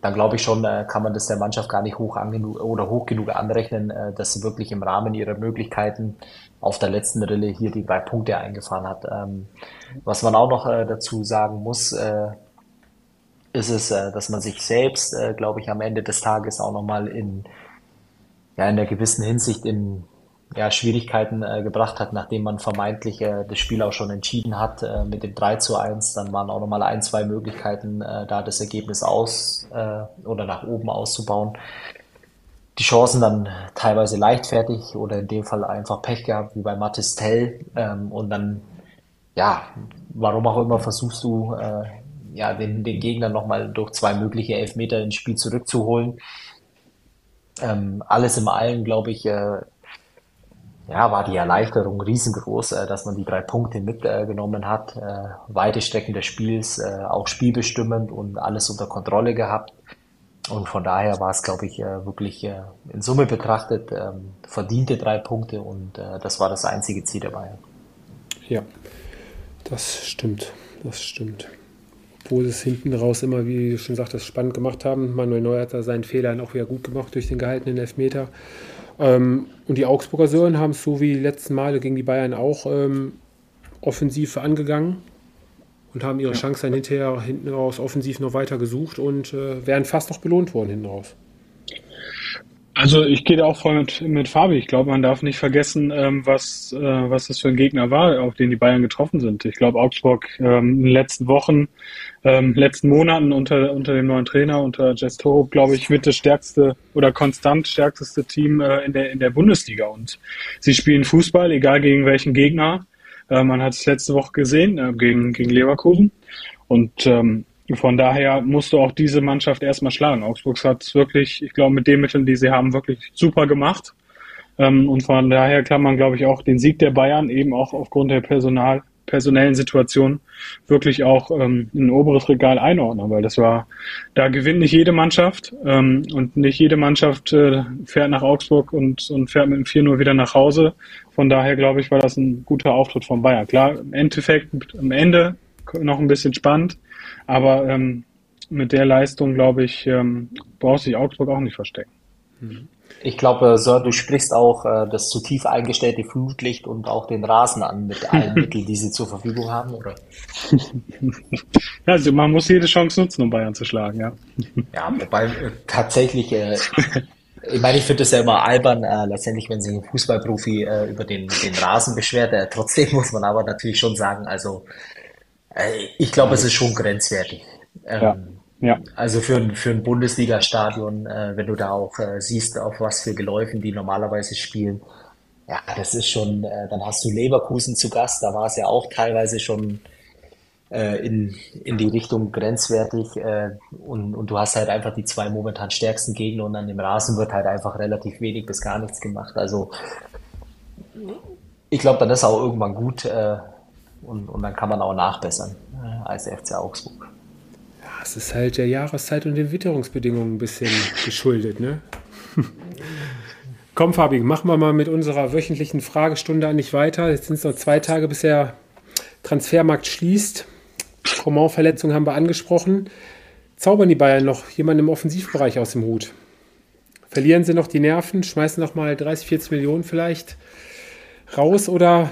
dann glaube ich schon, äh, kann man das der Mannschaft gar nicht hoch angenug oder hoch genug anrechnen, äh, dass sie wirklich im Rahmen ihrer Möglichkeiten auf der letzten Rille hier die drei Punkte eingefahren hat. Ähm, was man auch noch äh, dazu sagen muss, äh, ist es, äh, dass man sich selbst, äh, glaube ich, am Ende des Tages auch nochmal in, ja, in einer gewissen Hinsicht in ja, Schwierigkeiten äh, gebracht hat, nachdem man vermeintlich äh, das Spiel auch schon entschieden hat äh, mit dem 3 zu 1. Dann waren auch nochmal ein, zwei Möglichkeiten, äh, da das Ergebnis aus äh, oder nach oben auszubauen die Chancen dann teilweise leichtfertig oder in dem Fall einfach Pech gehabt, wie bei Mathis Tell. Ähm, und dann, ja, warum auch immer versuchst du, äh, ja, den, den Gegner nochmal durch zwei mögliche Elfmeter ins Spiel zurückzuholen. Ähm, alles im Allen, glaube ich, äh, ja, war die Erleichterung riesengroß, äh, dass man die drei Punkte mitgenommen hat. Äh, weite Strecken des Spiels, äh, auch spielbestimmend und alles unter Kontrolle gehabt. Und von daher war es, glaube ich, wirklich in Summe betrachtet ähm, verdiente drei Punkte und das war das einzige Ziel der Bayern. Ja, das stimmt. Das stimmt. Obwohl es hinten raus immer, wie du schon sagtest, spannend gemacht haben. Manuel Neuer hat da seinen Fehler auch wieder gut gemacht durch den gehaltenen Elfmeter. Ähm, und die Augsburger Sören haben es so wie die letzten Male gegen die Bayern auch ähm, offensiv angegangen und haben ihre ja. Chance dann hinterher hinten raus offensiv noch weiter gesucht und äh, wären fast noch belohnt worden hinten raus. Also ich gehe da auch voll mit, mit Fabi. Ich glaube, man darf nicht vergessen, ähm, was, äh, was das für ein Gegner war, auf den die Bayern getroffen sind. Ich glaube, Augsburg ähm, in den letzten Wochen, ähm, letzten Monaten unter, unter dem neuen Trainer, unter Jess Torup, glaube ich, wird das stärkste oder konstant stärkste Team äh, in, der, in der Bundesliga. Und sie spielen Fußball, egal gegen welchen Gegner. Äh, man hat es letzte Woche gesehen äh, gegen, gegen Leverkusen. Und ähm, von daher musst du auch diese Mannschaft erstmal schlagen. Augsburg hat es wirklich, ich glaube, mit den Mitteln, die sie haben, wirklich super gemacht. Ähm, und von daher kann man, glaube ich, auch den Sieg der Bayern eben auch aufgrund der Personal, personellen Situation wirklich auch ähm, in ein oberes Regal einordnen, weil das war, da gewinnt nicht jede Mannschaft ähm, und nicht jede Mannschaft äh, fährt nach Augsburg und, und fährt mit dem 4-0 wieder nach Hause. Von daher glaube ich, war das ein guter Auftritt von Bayern. Klar, im Endeffekt am Ende noch ein bisschen spannend, aber ähm, mit der Leistung, glaube ich, ähm, braucht sich Augsburg auch nicht verstecken. Mhm. Ich glaube, Sir, du sprichst auch äh, das zu tief eingestellte Flutlicht und auch den Rasen an mit allen (laughs) Mitteln, die sie zur Verfügung haben, oder? (laughs) Also man muss jede Chance nutzen, um Bayern zu schlagen, ja. (laughs) Ja, wobei äh, tatsächlich, äh, ich meine, ich finde es ja immer albern, äh, letztendlich, wenn sich ein Fußballprofi äh, über den, den Rasen beschwert. Äh, trotzdem muss man aber natürlich schon sagen, also ich glaube, es ist schon grenzwertig. Ähm, ja. Ja. Also für ein, für ein Bundesliga-Stadion, äh, wenn du da auch äh, siehst, auf was für Geläufen die normalerweise spielen, ja, das ist schon, äh, dann hast du Leverkusen zu Gast, da war es ja auch teilweise schon äh, in, in die Richtung grenzwertig äh, und, und du hast halt einfach die zwei momentan stärksten Gegner und an dem Rasen wird halt einfach relativ wenig bis gar nichts gemacht. Also ich glaube, dann ist auch irgendwann gut äh, und, und dann kann man auch nachbessern äh, als FC Augsburg. Es ist halt der Jahreszeit und den Witterungsbedingungen ein bisschen (laughs) geschuldet, ne? Komm, Fabi, machen wir mal mit unserer wöchentlichen Fragestunde an dich weiter. Jetzt sind es noch zwei Tage, bis der Transfermarkt schließt. Coman-Verletzungen haben wir angesprochen. Zaubern die Bayern noch jemanden im Offensivbereich aus dem Hut? Verlieren sie noch die Nerven, schmeißen noch mal 30, 40 Millionen vielleicht raus oder?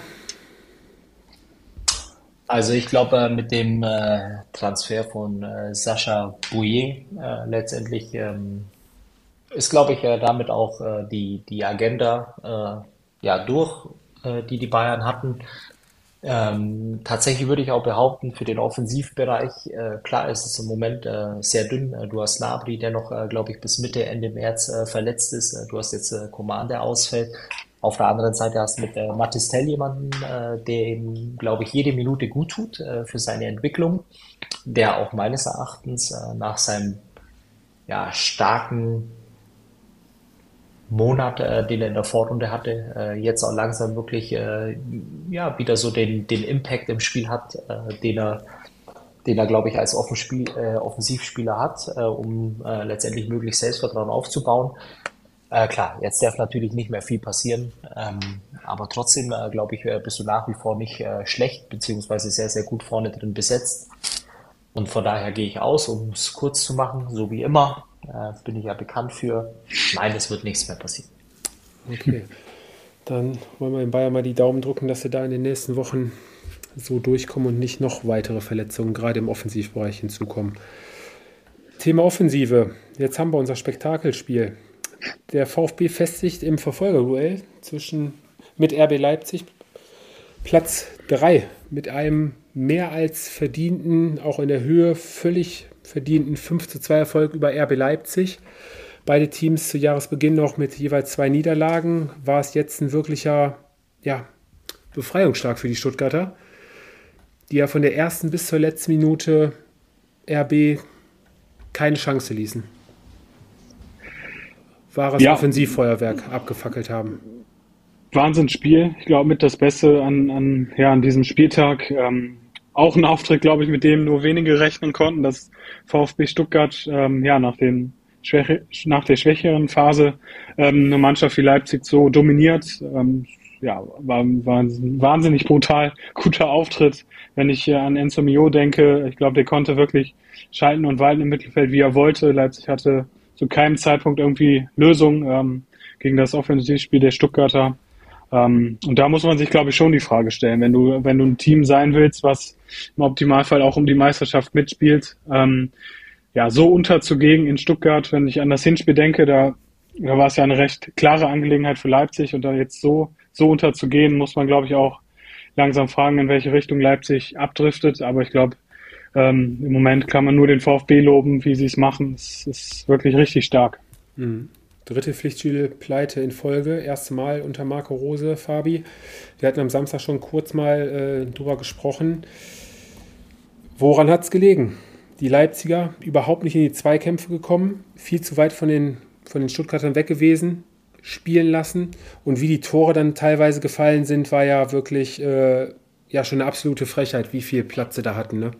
Also ich glaube, mit dem äh, Transfer von äh, Sascha Bouillet äh, letztendlich ähm, ist, glaube ich, äh, damit auch äh, die, die Agenda äh, ja, durch, äh, die die Bayern hatten. Ähm, tatsächlich würde ich auch behaupten, für den Offensivbereich, äh, klar ist es im Moment äh, sehr dünn. Äh, du hast Nabri, der noch, äh, glaube ich, bis Mitte, Ende März äh, verletzt ist. Äh, du hast jetzt äh, Coman, der ausfällt. Auf der anderen Seite hast du mit äh, Matistel jemanden, äh, der ihm, glaube ich, jede Minute gut tut äh, für seine Entwicklung, der auch meines Erachtens äh, nach seinem ja, starken Monat, äh, den er in der Vorrunde hatte, äh, jetzt auch langsam wirklich äh, ja, wieder so den, den Impact im Spiel hat, äh, den er, den er, glaube ich, als Offenspiel, äh, Offensivspieler hat, äh, um äh, letztendlich möglichst Selbstvertrauen aufzubauen. Äh, klar, jetzt darf natürlich nicht mehr viel passieren, ähm, aber trotzdem, äh, glaube ich, äh, bist du nach wie vor nicht äh, schlecht, beziehungsweise sehr, sehr gut vorne drin besetzt. Und von daher gehe ich aus, um es kurz zu machen, so wie immer, äh, bin ich ja bekannt für. Nein, es wird nichts mehr passieren. Okay. Dann wollen wir in Bayern mal die Daumen drücken, dass sie da in den nächsten Wochen so durchkommen und nicht noch weitere Verletzungen, gerade im Offensivbereich, hinzukommen. Thema Offensive. Jetzt haben wir unser Spektakelspiel. Der VfB festigt im Verfolgerduell zwischen mit RB Leipzig Platz 3 mit einem mehr als verdienten, auch in der Höhe völlig verdienten 5 zu 2 Erfolg über RB Leipzig. Beide Teams zu Jahresbeginn noch mit jeweils zwei Niederlagen. War es jetzt ein wirklicher ja, Befreiungsschlag für die Stuttgarter, die ja von der ersten bis zur letzten Minute RB keine Chance ließen. Wahres ja. Offensivfeuerwerk abgefackelt haben. Wahnsinnsspiel. Ich glaube, mit das Beste an, an, ja, an diesem Spieltag. Ähm, auch ein Auftritt, glaube ich, mit dem nur wenige rechnen konnten, dass VfB Stuttgart ähm, ja nach, den Schwäche, nach der schwächeren Phase ähm, eine Mannschaft wie Leipzig so dominiert. Ähm, ja, war, war ein wahnsinnig brutal (laughs) guter Auftritt. Wenn ich äh, an Enzo Mio denke, ich glaube, der konnte wirklich schalten und walten im Mittelfeld, wie er wollte. Leipzig hatte zu keinem Zeitpunkt irgendwie Lösung ähm, gegen das Offensivspiel der Stuttgarter. Ähm, und da muss man sich, glaube ich, schon die Frage stellen, wenn du, wenn du ein Team sein willst, was im Optimalfall auch um die Meisterschaft mitspielt, ähm, ja, so unterzugehen in Stuttgart, wenn ich an das Hinspiel denke, da, da war es ja eine recht klare Angelegenheit für Leipzig und da jetzt so, so unterzugehen, muss man, glaube ich, auch langsam fragen, in welche Richtung Leipzig abdriftet. Aber ich glaube, ähm, im Moment kann man nur den VfB loben, wie sie es machen. Es ist wirklich richtig stark. Mhm. Dritte Pflichtspielpleite in Folge, erste Mal unter Marco Rose, Fabi. Wir hatten am Samstag schon kurz mal äh, drüber gesprochen. Woran hat es gelegen? Die Leipziger überhaupt nicht in die Zweikämpfe gekommen, viel zu weit von den, von den Stuttgartern weg gewesen, spielen lassen. Und wie die Tore dann teilweise gefallen sind, war ja wirklich äh, ja schon eine absolute Frechheit, wie viel Platz sie da hatten. Ne?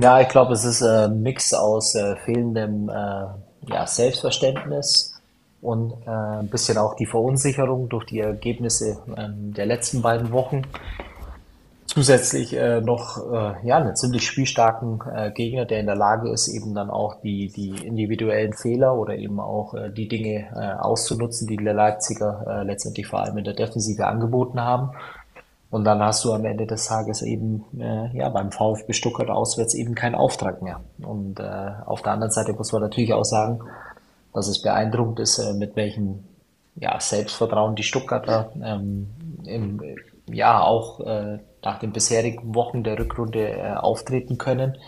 Ja, ich glaube, es ist ein Mix aus äh, fehlendem äh, ja, Selbstverständnis und äh, ein bisschen auch die Verunsicherung durch die Ergebnisse ähm, der letzten beiden Wochen. Zusätzlich äh, noch äh, ja, einen ziemlich spielstarken äh, Gegner, der in der Lage ist, eben dann auch die, die individuellen Fehler oder eben auch äh, die Dinge äh, auszunutzen, die die Leipziger äh, letztendlich vor allem in der Defensive angeboten haben. Und dann hast du am Ende des Tages eben äh, ja beim VfB Stuttgart auswärts eben keinen Auftrag mehr. Und äh, auf der anderen Seite muss man natürlich auch sagen, dass es beeindruckend ist, äh, mit welchem ja, Selbstvertrauen die Stuttgarter ähm, im Jahr auch äh, nach den bisherigen Wochen der Rückrunde äh, auftreten können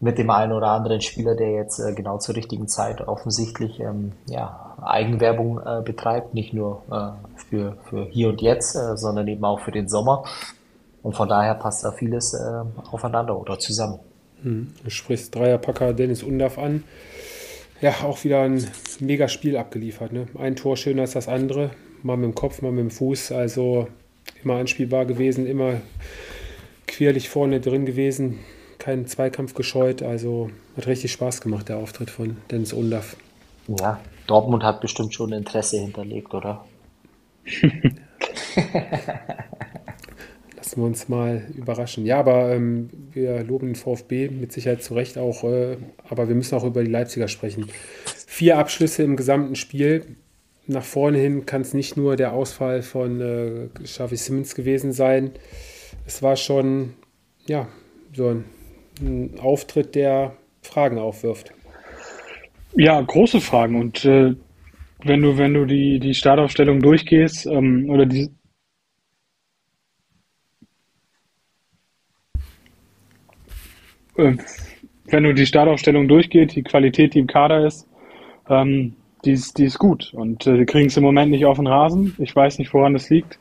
mit dem einen oder anderen Spieler, der jetzt äh, genau zur richtigen Zeit offensichtlich ähm, ja, Eigenwerbung äh, betreibt, nicht nur äh, für, für hier und jetzt, äh, sondern eben auch für den Sommer. Und von daher passt da vieles äh, aufeinander oder zusammen. Hm. Du sprichst Dreierpacker Dennis Undaff an. Ja, auch wieder ein mega Spiel abgeliefert. Ne? Ein Tor schöner als das andere. Mal mit dem Kopf, mal mit dem Fuß. Also immer anspielbar gewesen, immer querlich vorne drin gewesen keinen Zweikampf gescheut. Also hat richtig Spaß gemacht, der Auftritt von Dennis Undaff. Ja, Dortmund hat bestimmt schon Interesse hinterlegt, oder? (laughs) Lassen wir uns mal überraschen. Ja, aber ähm, wir loben den VfB mit Sicherheit zu Recht auch, äh, aber wir müssen auch über die Leipziger sprechen. vier Abschlüsse im gesamten Spiel. Nach vorne hin kann es nicht nur der Ausfall von äh, Xavi Simmons gewesen sein. Es war schon, ja, so ein, ein Auftritt, der Fragen aufwirft. Ja, große Fragen. Und äh, wenn du, wenn du die, die Startaufstellung durchgehst, ähm, oder die äh, wenn du die Startaufstellung durchgehst, die Qualität, die im Kader ist, ähm, die, ist die ist gut. Und äh, die kriegen es im Moment nicht auf den Rasen. Ich weiß nicht, woran es liegt.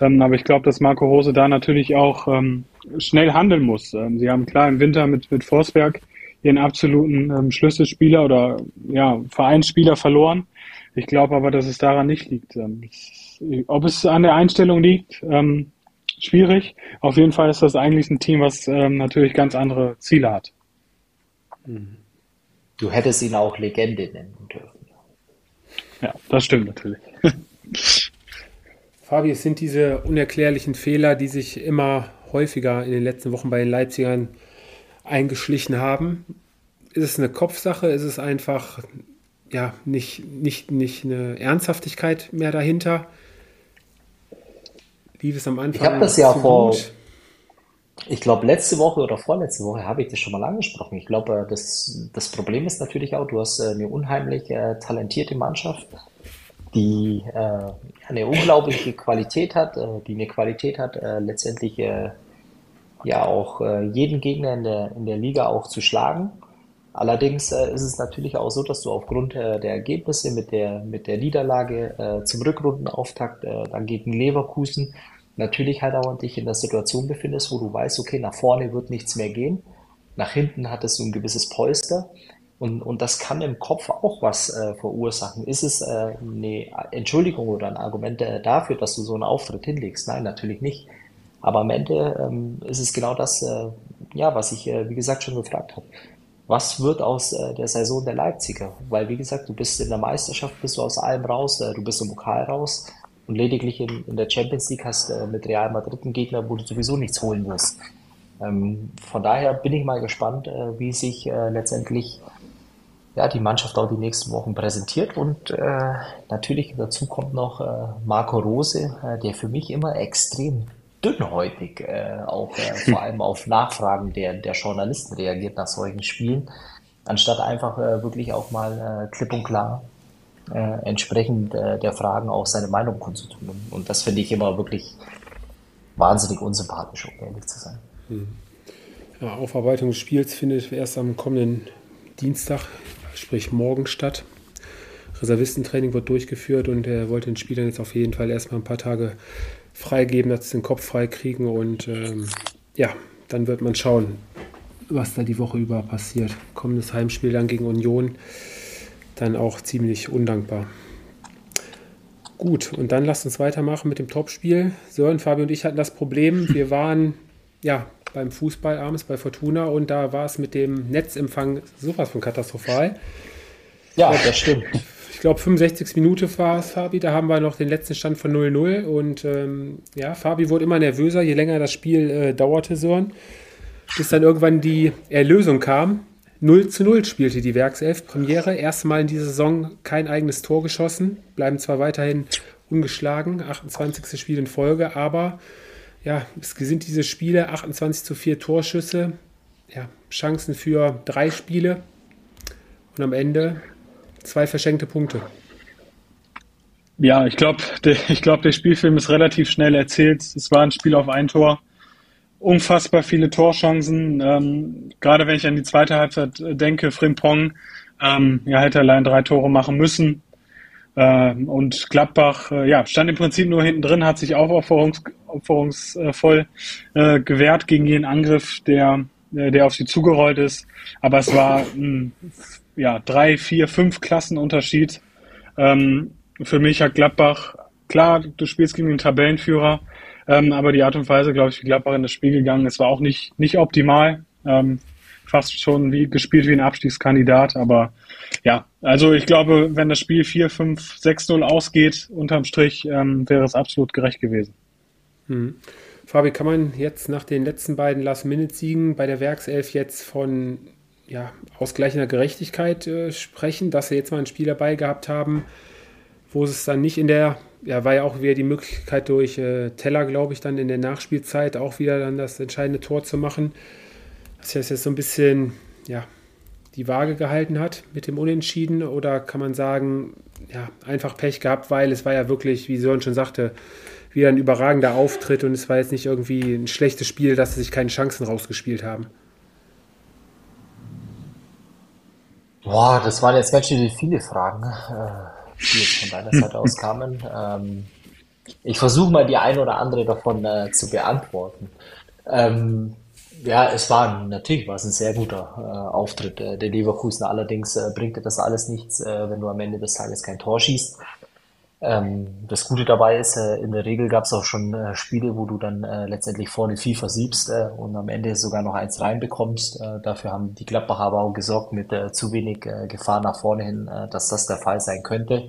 Ähm, aber ich glaube, dass Marco Rose da natürlich auch ähm, schnell handeln muss. Ähm, sie haben klar im Winter mit, mit Forsberg ihren absoluten ähm, Schlüsselspieler oder ja, Vereinsspieler verloren. Ich glaube aber, dass es daran nicht liegt. Ähm, ob es an der Einstellung liegt, ähm, schwierig. Auf jeden Fall ist das eigentlich ein Team, was ähm, natürlich ganz andere Ziele hat. Du hättest ihn auch Legende nennen dürfen. Ja, das stimmt natürlich. (laughs) Fabi, es sind diese unerklärlichen Fehler, die sich immer häufiger in den letzten Wochen bei den Leipzigern eingeschlichen haben. Ist es eine Kopfsache? Ist es einfach ja, nicht, nicht, nicht eine Ernsthaftigkeit mehr dahinter? Lief es am Anfang? Ich habe das ja vor, gut? ich glaube, letzte Woche oder vorletzte Woche habe ich das schon mal angesprochen. Ich glaube, das, das Problem ist natürlich auch, du hast äh, eine unheimlich äh, talentierte Mannschaft, die äh, eine unglaubliche Qualität hat, äh, die eine Qualität hat, äh, letztendlich äh, ja auch jeden Gegner in der, in der Liga auch zu schlagen. Allerdings äh, ist es natürlich auch so, dass du aufgrund äh, der Ergebnisse mit der, mit der Niederlage äh, zum Rückrundenauftakt äh, dann gegen Leverkusen natürlich halt auch dich in der Situation befindest, wo du weißt, okay, nach vorne wird nichts mehr gehen. Nach hinten hattest du ein gewisses Polster. Und, und das kann im Kopf auch was äh, verursachen. Ist es äh, eine Entschuldigung oder ein Argument äh, dafür, dass du so einen Auftritt hinlegst? Nein, natürlich nicht. Aber am Ende ähm, ist es genau das, äh, ja, was ich, äh, wie gesagt, schon gefragt habe was wird aus äh, der Saison der Leipziger? Weil, wie gesagt, du bist in der Meisterschaft, bist du aus allem raus, äh, du bist im Pokal raus und lediglich in, in der Champions League hast äh, mit Real Madrid einen Gegner, wo du sowieso nichts holen wirst. Ähm, von daher bin ich mal gespannt, äh, wie sich äh, letztendlich ja, die Mannschaft auch die nächsten Wochen präsentiert. Und äh, natürlich dazu kommt noch äh, Marco Rose, äh, der für mich immer extrem dünnhäutig äh, auch äh, vor allem auf Nachfragen der, der Journalisten reagiert nach solchen Spielen, anstatt einfach äh, wirklich auch mal äh, klipp und klar äh, entsprechend äh, der Fragen auch seine Meinung kundzutun. Und das finde ich immer wirklich wahnsinnig unsympathisch, um ehrlich zu sein. Hm. Ja, Aufarbeitung des Spiels findet erst am kommenden Dienstag, sprich morgen statt. Reservistentraining wird durchgeführt und er wollte den Spielern jetzt auf jeden Fall erstmal ein paar Tage freigeben, dass sie den Kopf frei kriegen und ähm, ja, dann wird man schauen, was da die Woche über passiert. Kommendes Heimspiel dann gegen Union, dann auch ziemlich undankbar. Gut, und dann lasst uns weitermachen mit dem Topspiel. Sören, Fabi und ich hatten das Problem, (laughs) wir waren ja beim Fußball abends bei Fortuna und da war es mit dem Netzempfang sowas von katastrophal. Ja, das stimmt ich glaube, 65. Minute war es, Fabi. Da haben wir noch den letzten Stand von 0-0. Und ähm, ja, Fabi wurde immer nervöser, je länger das Spiel äh, dauerte, Sören. Bis dann irgendwann die Erlösung kam. 0 zu 0 spielte die Werkself. Premiere. Erste Mal in dieser Saison kein eigenes Tor geschossen. Bleiben zwar weiterhin ungeschlagen. 28. Spiel in Folge. Aber ja, es sind diese Spiele. 28 zu 4 Torschüsse. Ja, Chancen für drei Spiele. Und am Ende zwei verschenkte Punkte. Ja, ich glaube, der, glaub, der Spielfilm ist relativ schnell erzählt. Es war ein Spiel auf ein Tor. Unfassbar viele Torchancen. Ähm, gerade wenn ich an die zweite Halbzeit denke, Frimpong ähm, ja, hätte allein drei Tore machen müssen. Ähm, und Gladbach äh, ja, stand im Prinzip nur hinten drin, hat sich auch aufopferungs aufopferungsvoll äh, gewehrt gegen jeden Angriff, der, äh, der auf sie zugerollt ist. Aber es war ein ja, drei, vier, fünf Klassen Unterschied. Ähm, für mich hat Gladbach, klar, du spielst gegen den Tabellenführer, ähm, aber die Art und Weise, glaube ich, wie Gladbach in das Spiel gegangen ist, war auch nicht, nicht optimal. Ähm, fast schon wie gespielt wie ein Abstiegskandidat, aber ja, also ich glaube, wenn das Spiel 4, 5, 6-0 ausgeht, unterm Strich, ähm, wäre es absolut gerecht gewesen. Hm. Fabi, kann man jetzt nach den letzten beiden Last-Minute-Siegen bei der Werkself jetzt von ja, ausgleichender Gerechtigkeit äh, sprechen, dass sie jetzt mal ein Spiel dabei gehabt haben, wo es dann nicht in der, ja, war ja auch wieder die Möglichkeit durch äh, Teller, glaube ich, dann in der Nachspielzeit auch wieder dann das entscheidende Tor zu machen. Dass das jetzt so ein bisschen, ja, die Waage gehalten hat mit dem Unentschieden oder kann man sagen, ja, einfach Pech gehabt, weil es war ja wirklich, wie Sören schon sagte, wieder ein überragender Auftritt und es war jetzt nicht irgendwie ein schlechtes Spiel, dass sie sich keine Chancen rausgespielt haben. Boah, das waren jetzt ganz schön viele Fragen, äh, die jetzt von deiner Seite (laughs) aus kamen. Ähm, ich versuche mal die eine oder andere davon äh, zu beantworten. Ähm, ja, es war natürlich war es ein sehr guter äh, Auftritt äh, der Leverkusen. Allerdings äh, bringt dir das alles nichts, äh, wenn du am Ende des Tages kein Tor schießt. Ähm, das Gute dabei ist, äh, in der Regel gab es auch schon äh, Spiele, wo du dann äh, letztendlich vorne viel versiebst äh, und am Ende sogar noch eins reinbekommst. Äh, dafür haben die Gladbacher aber auch gesorgt mit äh, zu wenig Gefahr nach vorne hin, dass das der Fall sein könnte.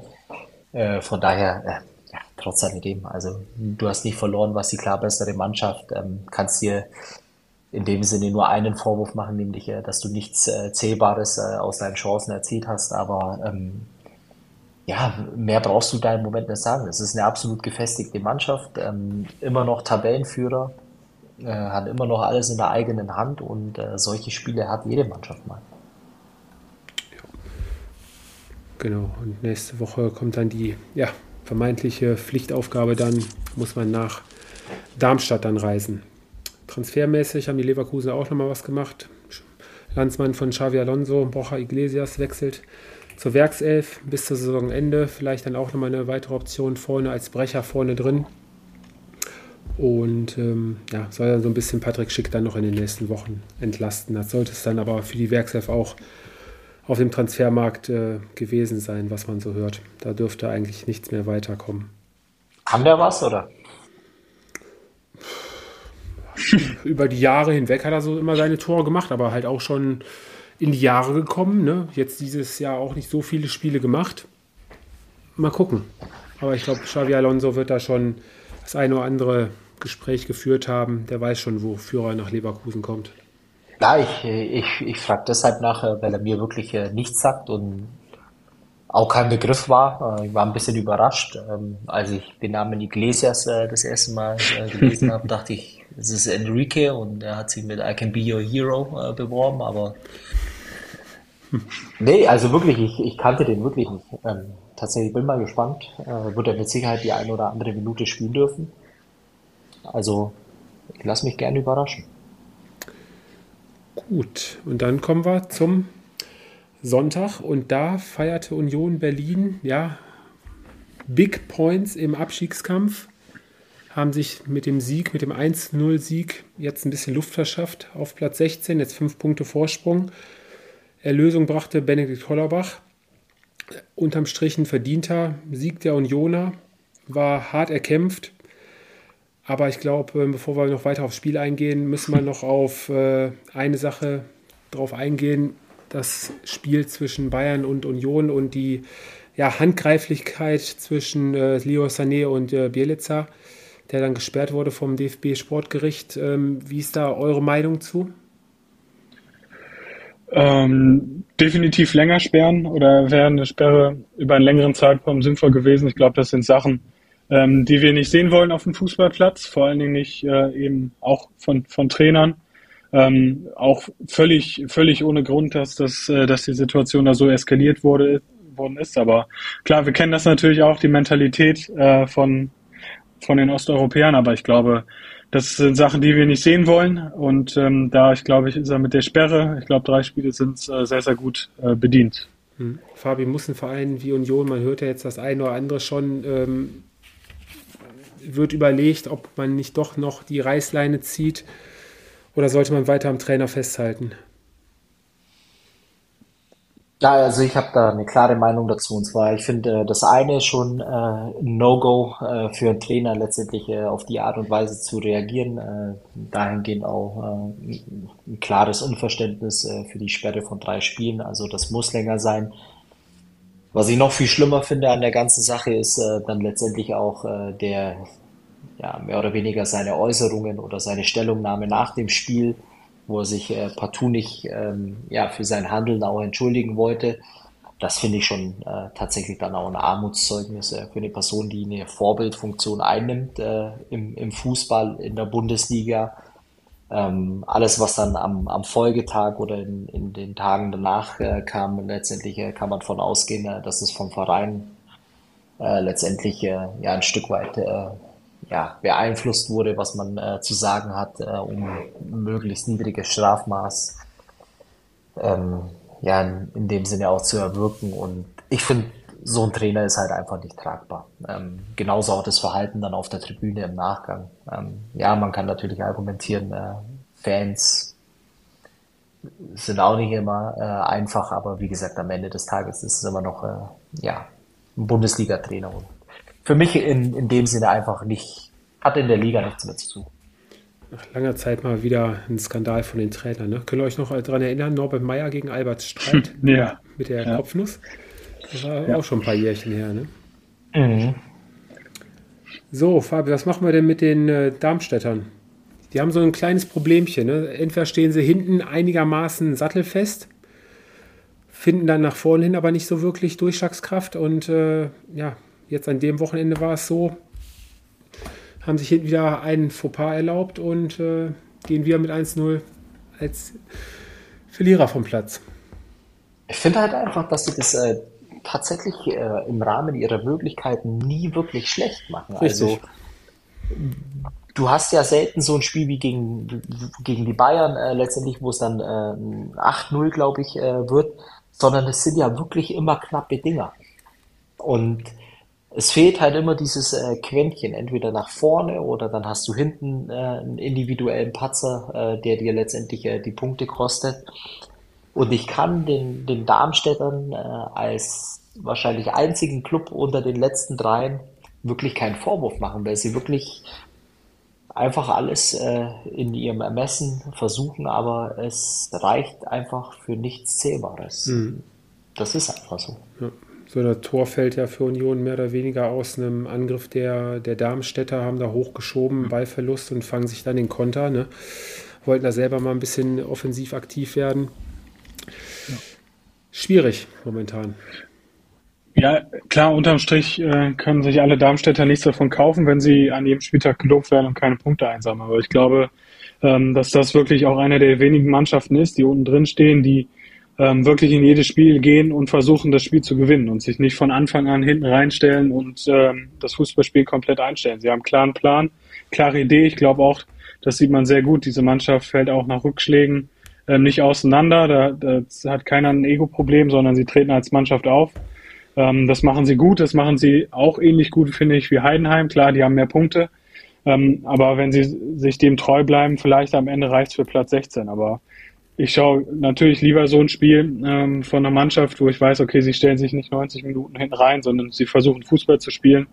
Von daher, ja, trotz alledem, also du hast nicht verloren, was die klar bessere Mannschaft, ähm, kannst dir in dem Sinne nur einen Vorwurf machen, nämlich, dass du nichts äh, Zählbares äh, aus deinen Chancen erzielt hast, aber ähm, ja, mehr brauchst du da im Moment nicht sagen. Es ist eine absolut gefestigte Mannschaft, ähm, immer noch Tabellenführer, äh, hat immer noch alles in der eigenen Hand und äh, solche Spiele hat jede Mannschaft mal. Genau, und nächste Woche kommt dann die ja, vermeintliche Pflichtaufgabe, dann muss man nach Darmstadt dann reisen. Transfermäßig haben die Leverkusen auch nochmal was gemacht. Landsmann von Xavi Alonso, Borja Iglesias wechselt zur Werkself bis zur Saisonende. Vielleicht dann auch nochmal eine weitere Option vorne als Brecher vorne drin. Und ähm, ja, soll dann so ein bisschen Patrick Schick dann noch in den nächsten Wochen entlasten. Das sollte es dann aber für die Werkself auch auf dem Transfermarkt äh, gewesen sein, was man so hört. Da dürfte eigentlich nichts mehr weiterkommen. Kann der was, oder? Über die Jahre hinweg hat er so immer seine Tore gemacht, aber halt auch schon in die Jahre gekommen. Ne? Jetzt dieses Jahr auch nicht so viele Spiele gemacht. Mal gucken. Aber ich glaube, Xavi Alonso wird da schon das eine oder andere Gespräch geführt haben. Der weiß schon, wo Führer nach Leverkusen kommt. Ja, ich, ich, ich frage deshalb nach, weil er mir wirklich äh, nichts sagt und auch kein Begriff war. Äh, ich war ein bisschen überrascht. Ähm, als ich den Namen Iglesias äh, das erste Mal gelesen (laughs) habe, dachte ich, es ist Enrique und er hat sich mit I Can Be Your Hero beworben, aber Nee, also wirklich, ich, ich kannte den wirklich nicht. Ähm, tatsächlich bin mal gespannt. Äh, wird er mit Sicherheit die eine oder andere Minute spielen dürfen. Also, ich lasse mich gerne überraschen. Gut, und dann kommen wir zum Sonntag und da feierte Union Berlin, ja, Big Points im Abstiegskampf, haben sich mit dem Sieg, mit dem 1-0-Sieg jetzt ein bisschen Luft verschafft auf Platz 16, jetzt fünf Punkte Vorsprung. Erlösung brachte Benedikt Hollerbach. Unterm Strich ein verdienter Sieg der Unioner, war hart erkämpft. Aber ich glaube, ähm, bevor wir noch weiter aufs Spiel eingehen, müssen wir noch auf äh, eine Sache drauf eingehen. Das Spiel zwischen Bayern und Union und die ja, Handgreiflichkeit zwischen äh, Leo Sané und äh, Bielica, der dann gesperrt wurde vom DFB Sportgericht. Ähm, wie ist da eure Meinung zu? Ähm, definitiv länger sperren oder wäre eine Sperre über einen längeren Zeitraum sinnvoll gewesen. Ich glaube, das sind Sachen, ähm, die wir nicht sehen wollen auf dem Fußballplatz, vor allen Dingen nicht äh, eben auch von, von Trainern. Ähm, auch völlig, völlig ohne Grund, dass, das, äh, dass die Situation da so eskaliert wurde, worden ist. Aber klar, wir kennen das natürlich auch, die Mentalität äh, von, von den Osteuropäern, aber ich glaube, das sind Sachen, die wir nicht sehen wollen. Und ähm, da, ich glaube, ich ist er mit der Sperre, ich glaube, drei Spiele sind äh, sehr, sehr gut äh, bedient. Hm. Fabi, muss ein Verein wie Union, man hört ja jetzt das eine oder andere schon, ähm, wird überlegt, ob man nicht doch noch die Reißleine zieht oder sollte man weiter am Trainer festhalten? Ja, also ich habe da eine klare Meinung dazu. Und zwar, ich finde, äh, das eine schon äh, No-Go äh, für einen Trainer letztendlich äh, auf die Art und Weise zu reagieren. Äh, dahingehend auch äh, ein klares Unverständnis äh, für die Sperre von drei Spielen. Also das muss länger sein. Was ich noch viel schlimmer finde an der ganzen Sache ist äh, dann letztendlich auch äh, der, ja, mehr oder weniger seine Äußerungen oder seine Stellungnahme nach dem Spiel wo er sich äh, partout nicht ähm, ja, für sein Handeln auch entschuldigen wollte. Das finde ich schon äh, tatsächlich dann auch ein Armutszeugnis äh, für eine Person, die eine Vorbildfunktion einnimmt äh, im, im Fußball in der Bundesliga. Ähm, alles, was dann am, am Folgetag oder in, in den Tagen danach äh, kam, letztendlich äh, kann man davon ausgehen, dass es vom Verein letztendlich ja ein Stück weit ja, beeinflusst wurde, was man äh, zu sagen hat, äh, um möglichst niedriges Strafmaß ähm, ja, in, in, dem Sinne auch zu erwirken. Und ich finde, so ein Trainer ist halt einfach nicht tragbar. Ähm, genauso auch das Verhalten dann auf der Tribüne im Nachgang. Ähm, ja, man kann natürlich argumentieren, äh, Fans sind auch nicht immer äh, einfach, aber wie gesagt, am Ende des Tages ist es immer noch äh, ja, ein Bundesliga-Trainer. Für mich in, in dem Sinne einfach nicht, hat in der Liga nichts mehr zu suchen. Nach langer Zeit mal wieder ein Skandal von den Trainern. Ne? Könnt ihr euch noch daran erinnern, Norbert Meyer gegen Albert Streit (laughs) ja. mit der ja. Kopfnuss? Das war ja. auch schon ein paar Jährchen her. Ne? Mhm. So, Fabi, was machen wir denn mit den äh, Darmstädtern? Die haben so ein kleines Problemchen. Ne? Entweder stehen sie hinten einigermaßen sattelfest, finden dann nach vorne hin aber nicht so wirklich Durchschlagskraft und äh, ja, Jetzt an dem Wochenende war es so, haben sich hinten wieder einen Fauxpas erlaubt und äh, gehen wieder mit 1-0 als Verlierer vom Platz. Ich finde halt einfach, dass sie das äh, tatsächlich äh, im Rahmen ihrer Möglichkeiten nie wirklich schlecht machen. Richtig. Also du hast ja selten so ein Spiel wie gegen, gegen die Bayern äh, letztendlich, wo es dann äh, 8-0, glaube ich, äh, wird, sondern es sind ja wirklich immer knappe Dinger. Und es fehlt halt immer dieses äh, Quäntchen, entweder nach vorne oder dann hast du hinten äh, einen individuellen Patzer, äh, der dir letztendlich äh, die Punkte kostet. Und ich kann den, den Darmstädtern äh, als wahrscheinlich einzigen Club unter den letzten dreien wirklich keinen Vorwurf machen, weil sie wirklich einfach alles äh, in ihrem Ermessen versuchen, aber es reicht einfach für nichts Zählbares. Mhm. Das ist einfach so. Ja. So, das Tor fällt ja für Union mehr oder weniger aus einem Angriff der, der Darmstädter, haben da hochgeschoben, Ballverlust und fangen sich dann den Konter. Ne? Wollten da selber mal ein bisschen offensiv aktiv werden. Ja. Schwierig momentan. Ja, klar, unterm Strich äh, können sich alle Darmstädter nichts davon kaufen, wenn sie an jedem Spieltag gelobt werden und keine Punkte einsammeln. Aber ich glaube, ähm, dass das wirklich auch eine der wenigen Mannschaften ist, die unten drin stehen, die ähm, wirklich in jedes Spiel gehen und versuchen, das Spiel zu gewinnen und sich nicht von Anfang an hinten reinstellen und ähm, das Fußballspiel komplett einstellen. Sie haben einen klaren Plan, klare Idee. Ich glaube auch, das sieht man sehr gut. Diese Mannschaft fällt auch nach Rückschlägen ähm, nicht auseinander. Da, da hat keiner ein Ego-Problem, sondern sie treten als Mannschaft auf. Ähm, das machen sie gut. Das machen sie auch ähnlich gut, finde ich, wie Heidenheim. Klar, die haben mehr Punkte. Ähm, aber wenn sie sich dem treu bleiben, vielleicht am Ende reicht es für Platz 16. Aber ich schaue natürlich lieber so ein Spiel ähm, von einer Mannschaft, wo ich weiß, okay, sie stellen sich nicht 90 Minuten hinten rein, sondern sie versuchen Fußball zu spielen.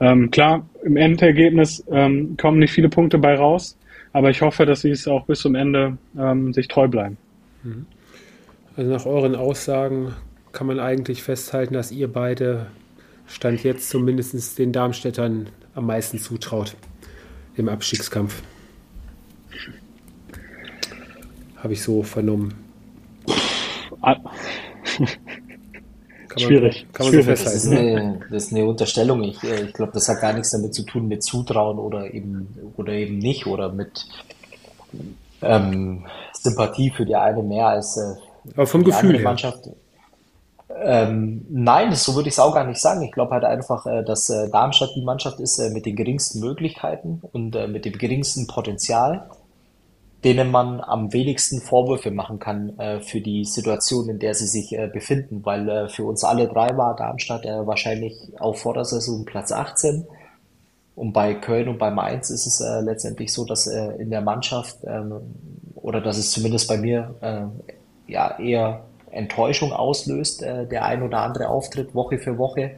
Ähm, klar, im Endergebnis ähm, kommen nicht viele Punkte bei raus, aber ich hoffe, dass sie es auch bis zum Ende ähm, sich treu bleiben. Mhm. Also nach euren Aussagen kann man eigentlich festhalten, dass ihr beide Stand jetzt zumindest den Darmstädtern am meisten zutraut im Abstiegskampf habe ich so vernommen. Ah. Schwierig. Kann man Schwierig. so festhalten. Das ist, eine, das ist eine Unterstellung. Ich, äh, ich glaube, das hat gar nichts damit zu tun mit Zutrauen oder eben oder eben nicht oder mit ähm, Sympathie für die eine mehr als äh, Aber vom die Gefühl andere Mannschaft. Ähm, nein, so würde ich es auch gar nicht sagen. Ich glaube halt einfach, äh, dass äh, Darmstadt die Mannschaft ist äh, mit den geringsten Möglichkeiten und äh, mit dem geringsten Potenzial denen man am wenigsten Vorwürfe machen kann äh, für die Situation, in der sie sich äh, befinden, weil äh, für uns alle drei war Darmstadt äh, wahrscheinlich auf Vordersaison Platz 18 und bei Köln und bei Mainz ist es äh, letztendlich so, dass äh, in der Mannschaft ähm, oder dass es zumindest bei mir ja eher Enttäuschung auslöst, der ein oder andere Auftritt Woche für Woche,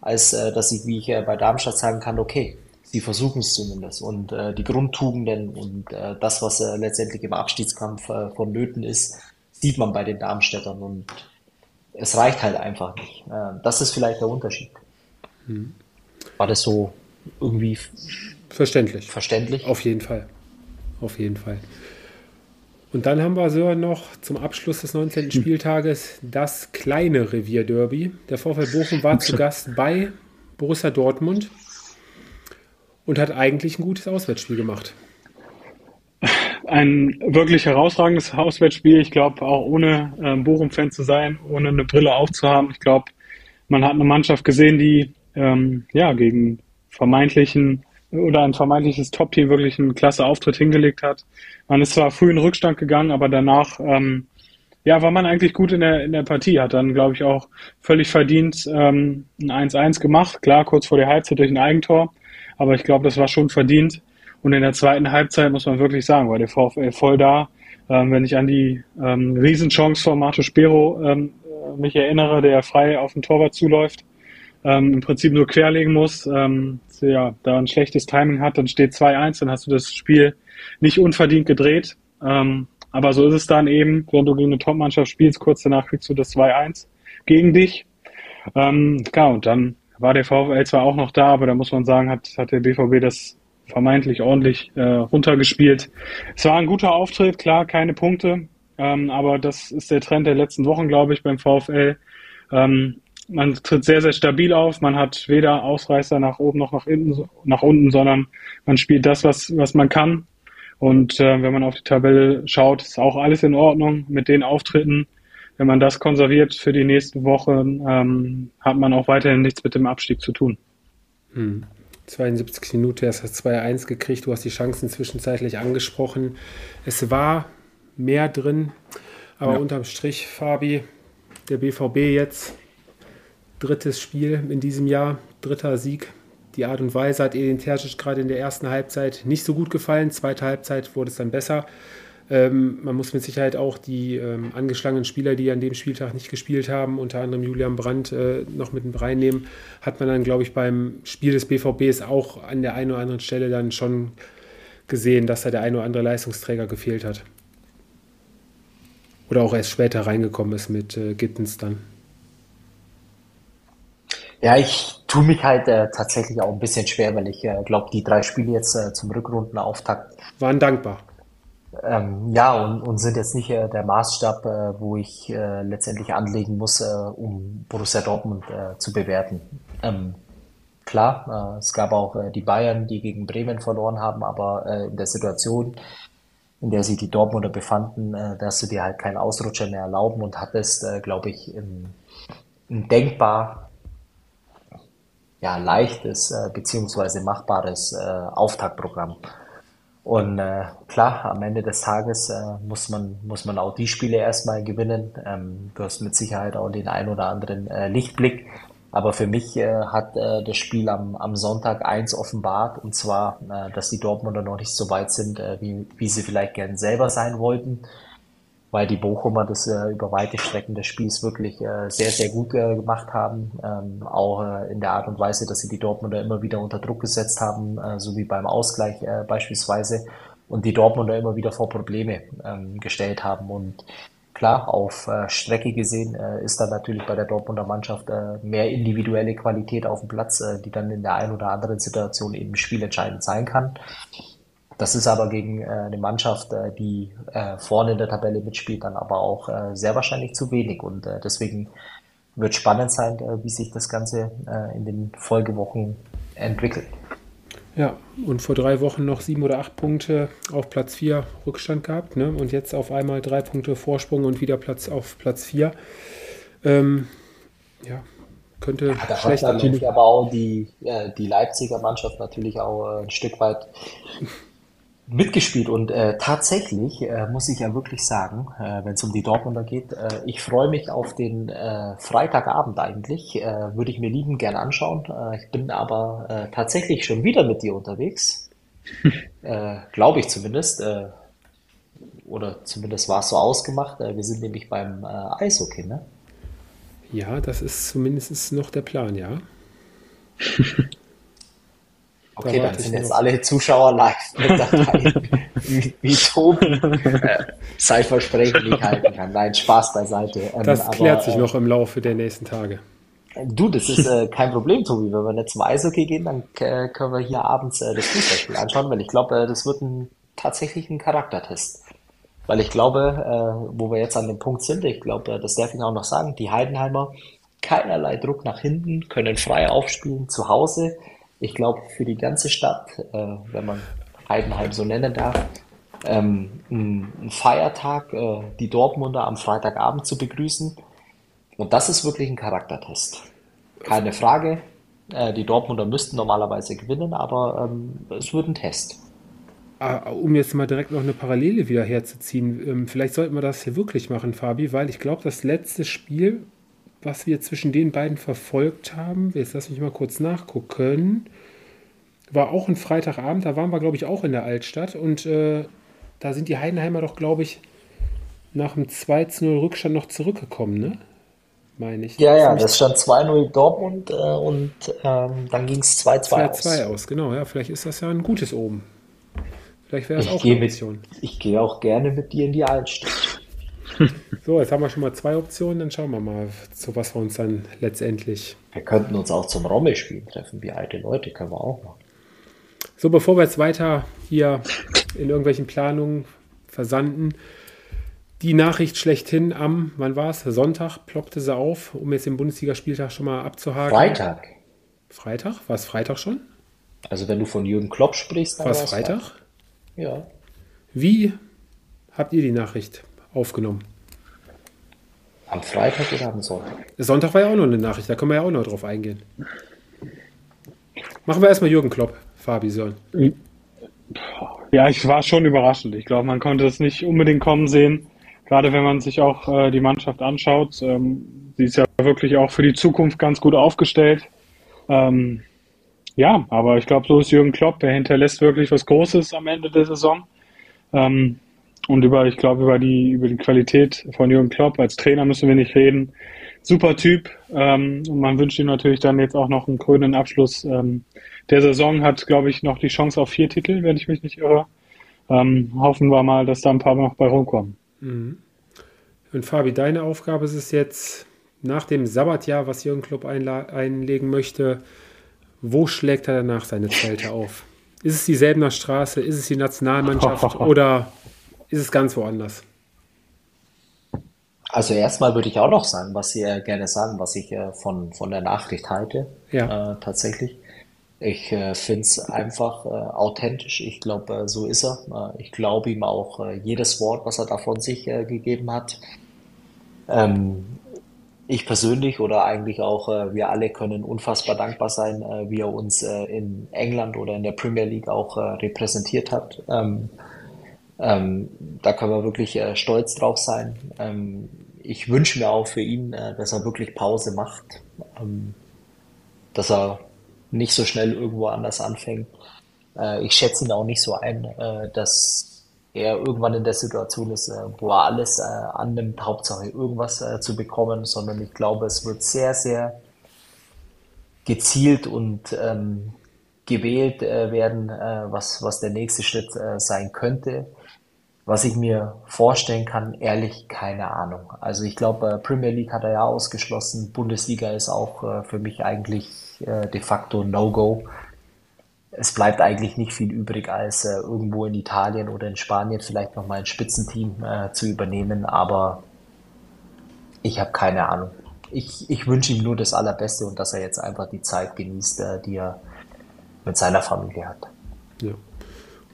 als dass ich, wie ich bei Darmstadt sagen kann, okay, sie versuchen es zumindest. Und äh, die Grundtugenden und äh, das, was äh, letztendlich im Abstiegskampf äh, vonnöten ist, sieht man bei den Darmstädtern und es reicht halt einfach nicht. Äh, das ist vielleicht der Unterschied. Hm. War das so irgendwie verständlich? Verständlich? Auf jeden Fall. Auf jeden Fall. Und dann haben wir so noch zum Abschluss des 19. Spieltages das kleine Revierderby. Der VfL Bochum war (laughs) zu Gast bei Borussia Dortmund und hat eigentlich ein gutes Auswärtsspiel gemacht. Ein wirklich herausragendes Auswärtsspiel. Ich glaube, auch ohne äh, Bochum-Fan zu sein, ohne eine Brille aufzuhaben. Ich glaube, man hat eine Mannschaft gesehen, die ähm, ja gegen vermeintlichen oder ein vermeintliches Top-Team wirklich einen klasse Auftritt hingelegt hat. Man ist zwar früh in Rückstand gegangen, aber danach ähm, ja, war man eigentlich gut in der, in der Partie, hat dann, glaube ich, auch völlig verdient ähm, ein 1-1 gemacht. Klar, kurz vor der Halbzeit durch ein Eigentor, aber ich glaube, das war schon verdient. Und in der zweiten Halbzeit muss man wirklich sagen, war der VfL voll da. Ähm, wenn ich an die ähm, Riesenchance von Marto Spero ähm, mich erinnere, der frei auf den Torwart zuläuft, ähm, im Prinzip nur querlegen muss, ähm, ja, da ein schlechtes Timing hat, dann steht 2-1, dann hast du das Spiel nicht unverdient gedreht. Ähm, aber so ist es dann eben, wenn du gegen eine Top-Mannschaft spielst, kurz danach kriegst du das 2-1 gegen dich. Klar, und dann war der VfL zwar auch noch da, aber da muss man sagen, hat, hat der BVB das vermeintlich ordentlich äh, runtergespielt. Es war ein guter Auftritt, klar, keine Punkte, ähm, aber das ist der Trend der letzten Wochen, glaube ich, beim VfL. Ähm, man tritt sehr, sehr stabil auf. Man hat weder Ausreißer nach oben noch nach, innen, nach unten, sondern man spielt das, was, was man kann. Und äh, wenn man auf die Tabelle schaut, ist auch alles in Ordnung mit den Auftritten. Wenn man das konserviert für die nächsten Wochen, ähm, hat man auch weiterhin nichts mit dem Abstieg zu tun. Hm. 72 Minuten, erst hast 2-1 gekriegt, du hast die Chancen zwischenzeitlich angesprochen. Es war mehr drin, aber ja. unterm Strich, Fabi, der BVB jetzt drittes Spiel in diesem Jahr, dritter Sieg. Die Art und Weise hat Edin Terzic gerade in der ersten Halbzeit nicht so gut gefallen. Zweite Halbzeit wurde es dann besser. Ähm, man muss mit Sicherheit auch die ähm, angeschlagenen Spieler, die an dem Spieltag nicht gespielt haben, unter anderem Julian Brandt, äh, noch mit reinnehmen. Hat man dann, glaube ich, beim Spiel des BVBs auch an der einen oder anderen Stelle dann schon gesehen, dass da der ein oder andere Leistungsträger gefehlt hat. Oder auch erst später reingekommen ist mit äh, Gittens dann. Ja, ich tue mich halt äh, tatsächlich auch ein bisschen schwer, weil ich äh, glaube, die drei Spiele jetzt äh, zum Rückrundenauftakt waren dankbar. Ähm, ja, und, und sind jetzt nicht äh, der Maßstab, äh, wo ich äh, letztendlich anlegen muss, äh, um Borussia Dortmund äh, zu bewerten. Ähm, klar, äh, es gab auch äh, die Bayern, die gegen Bremen verloren haben, aber äh, in der Situation, in der sich die Dortmunder befanden, äh, dass du dir halt keinen Ausrutscher mehr erlauben und hattest, äh, glaube ich, im, im denkbar ja, leichtes äh, beziehungsweise machbares äh, Auftaktprogramm. Und äh, klar, am Ende des Tages äh, muss man muss man auch die Spiele erstmal gewinnen. Ähm, du hast mit Sicherheit auch den ein oder anderen äh, Lichtblick. Aber für mich äh, hat äh, das Spiel am, am Sonntag eins offenbart, und zwar, äh, dass die Dortmunder noch nicht so weit sind, äh, wie, wie sie vielleicht gern selber sein wollten weil die Bochumer das äh, über weite Strecken des Spiels wirklich äh, sehr, sehr gut äh, gemacht haben. Ähm, auch äh, in der Art und Weise, dass sie die Dortmunder immer wieder unter Druck gesetzt haben, äh, so wie beim Ausgleich äh, beispielsweise. Und die Dortmunder immer wieder vor Probleme ähm, gestellt haben. Und klar, auf äh, Strecke gesehen äh, ist da natürlich bei der Dortmunder Mannschaft äh, mehr individuelle Qualität auf dem Platz, äh, die dann in der einen oder anderen Situation eben spielentscheidend sein kann. Das ist aber gegen äh, eine Mannschaft, äh, die äh, vorne in der Tabelle mitspielt, dann aber auch äh, sehr wahrscheinlich zu wenig. Und äh, deswegen wird spannend sein, äh, wie sich das Ganze äh, in den Folgewochen entwickelt. Ja, und vor drei Wochen noch sieben oder acht Punkte auf Platz vier Rückstand gehabt. Ne? Und jetzt auf einmal drei Punkte Vorsprung und wieder Platz auf Platz vier. Ähm, ja, könnte ja, da schlecht natürlich aber auch die, äh, die Leipziger Mannschaft natürlich auch äh, ein Stück weit mitgespielt und äh, tatsächlich äh, muss ich ja wirklich sagen, äh, wenn es um die Dortmunder geht, äh, ich freue mich auf den äh, Freitagabend eigentlich, äh, würde ich mir lieben gern anschauen. Äh, ich bin aber äh, tatsächlich schon wieder mit dir unterwegs, (laughs) äh, glaube ich zumindest, äh, oder zumindest war es so ausgemacht. Äh, wir sind nämlich beim äh, Eishockey, ne? Ja, das ist zumindest noch der Plan, ja. (laughs) Okay, dann sind jetzt alle Zuschauer live mit (laughs) dabei, wie, wie Tobi äh, sein Versprechen nicht halten kann. Nein, Spaß beiseite. Ähm, das aber, klärt sich äh, noch im Laufe der nächsten Tage. Du, das ist äh, (laughs) kein Problem, Tobi. Wenn wir nicht zum Eishockey gehen, dann äh, können wir hier abends äh, das Fußballspiel anschauen, weil ich glaube, äh, das wird ein, tatsächlich ein Charaktertest. Weil ich glaube, äh, wo wir jetzt an dem Punkt sind, ich glaube, das darf ich auch noch sagen, die Heidenheimer, keinerlei Druck nach hinten, können frei aufspielen zu Hause. Ich glaube, für die ganze Stadt, äh, wenn man Heidenheim so nennen darf, ähm, ein Feiertag, äh, die Dortmunder am Freitagabend zu begrüßen. Und das ist wirklich ein Charaktertest. Keine Frage. Äh, die Dortmunder müssten normalerweise gewinnen, aber ähm, es wird ein Test. Ah, um jetzt mal direkt noch eine Parallele wieder herzuziehen, ähm, vielleicht sollten wir das hier wirklich machen, Fabi, weil ich glaube, das letzte Spiel, was wir zwischen den beiden verfolgt haben, jetzt lass mich mal kurz nachgucken, war auch ein Freitagabend, da waren wir, glaube ich, auch in der Altstadt und äh, da sind die Heidenheimer doch, glaube ich, nach dem 2-0 Rückstand noch zurückgekommen, ne? Meine ich. Ja, ja, das stand 2-0 Dortmund äh, und ähm, dann ging es 2-2 aus. 2-2 aus, genau. Ja, vielleicht ist das ja ein gutes Oben. Vielleicht wäre es auch eine Option. Mit, ich gehe auch gerne mit dir in die Altstadt. (laughs) so, jetzt haben wir schon mal zwei Optionen, dann schauen wir mal, zu was wir uns dann letztendlich. Wir könnten uns auch zum Rommelspielen treffen, wie alte Leute, können wir auch machen. So, bevor wir jetzt weiter hier in irgendwelchen Planungen versanden, die Nachricht schlechthin am, wann war es? Sonntag ploppte sie auf, um jetzt den Bundesligaspieltag schon mal abzuhaken. Freitag. Freitag? War es Freitag schon? Also wenn du von Jürgen Klopp sprichst, dann war es Freitag? Freitag? Ja. Wie habt ihr die Nachricht aufgenommen? Am Freitag oder am Sonntag? Sonntag war ja auch noch eine Nachricht, da können wir ja auch noch drauf eingehen. Machen wir erstmal Jürgen Klopp, Fabi Soll. Ja, ich war schon überraschend. Ich glaube, man konnte es nicht unbedingt kommen sehen. Gerade wenn man sich auch äh, die Mannschaft anschaut. Ähm, sie ist ja wirklich auch für die Zukunft ganz gut aufgestellt. Ähm, ja, aber ich glaube, so ist Jürgen Klopp. Er hinterlässt wirklich was Großes am Ende der Saison. Ähm, und über, ich glaube, über die, über die Qualität von Jürgen Klopp als Trainer müssen wir nicht reden. Super Typ. Ähm, und man wünscht ihm natürlich dann jetzt auch noch einen krönenden Abschluss ähm, der Saison. Hat, glaube ich, noch die Chance auf vier Titel, wenn ich mich nicht irre. Ähm, hoffen wir mal, dass da ein paar noch bei rumkommen. Mhm. Und Fabi, deine Aufgabe ist es jetzt, nach dem Sabbatjahr, was Jürgen Klopp einlegen möchte, wo schlägt er danach seine Zelte auf? Ist es die Selbener Straße? Ist es die Nationalmannschaft? (laughs) oder ist es ganz woanders? Also erstmal würde ich auch noch sagen, was Sie äh, gerne sagen, was ich äh, von, von der Nachricht halte. Ja. Äh, tatsächlich. Ich äh, finde es einfach äh, authentisch. Ich glaube, äh, so ist er. ich glaube ihm auch jedes Wort, was er da von sich gegeben hat. Ähm, ich persönlich oder eigentlich auch wir alle können unfassbar dankbar sein, wie er uns in England oder in der Premier League auch repräsentiert hat. Ähm, ähm, da können wir wirklich äh, stolz drauf sein. Ähm, ich wünsche mir auch für ihn, äh, dass er wirklich Pause macht, ähm, dass er nicht so schnell irgendwo anders anfängt. ich schätze ihn auch nicht so ein, dass er irgendwann in der Situation ist, äh, wo er alles äh, annimmt, Hauptsache irgendwas äh, zu bekommen, sondern ich glaube, es wird sehr, sehr gezielt und ähm, gewählt äh, werden, äh, was, was der nächste Schritt äh, sein könnte. Was ich mir vorstellen kann, ehrlich, keine Ahnung. Also ich glaube, Premier League hat er ja ausgeschlossen, Bundesliga ist auch für mich eigentlich de facto No-Go es bleibt eigentlich nicht viel übrig, als äh, irgendwo in Italien oder in Spanien vielleicht nochmal ein Spitzenteam äh, zu übernehmen, aber ich habe keine Ahnung. Ich, ich wünsche ihm nur das Allerbeste und dass er jetzt einfach die Zeit genießt, äh, die er mit seiner Familie hat. Ja.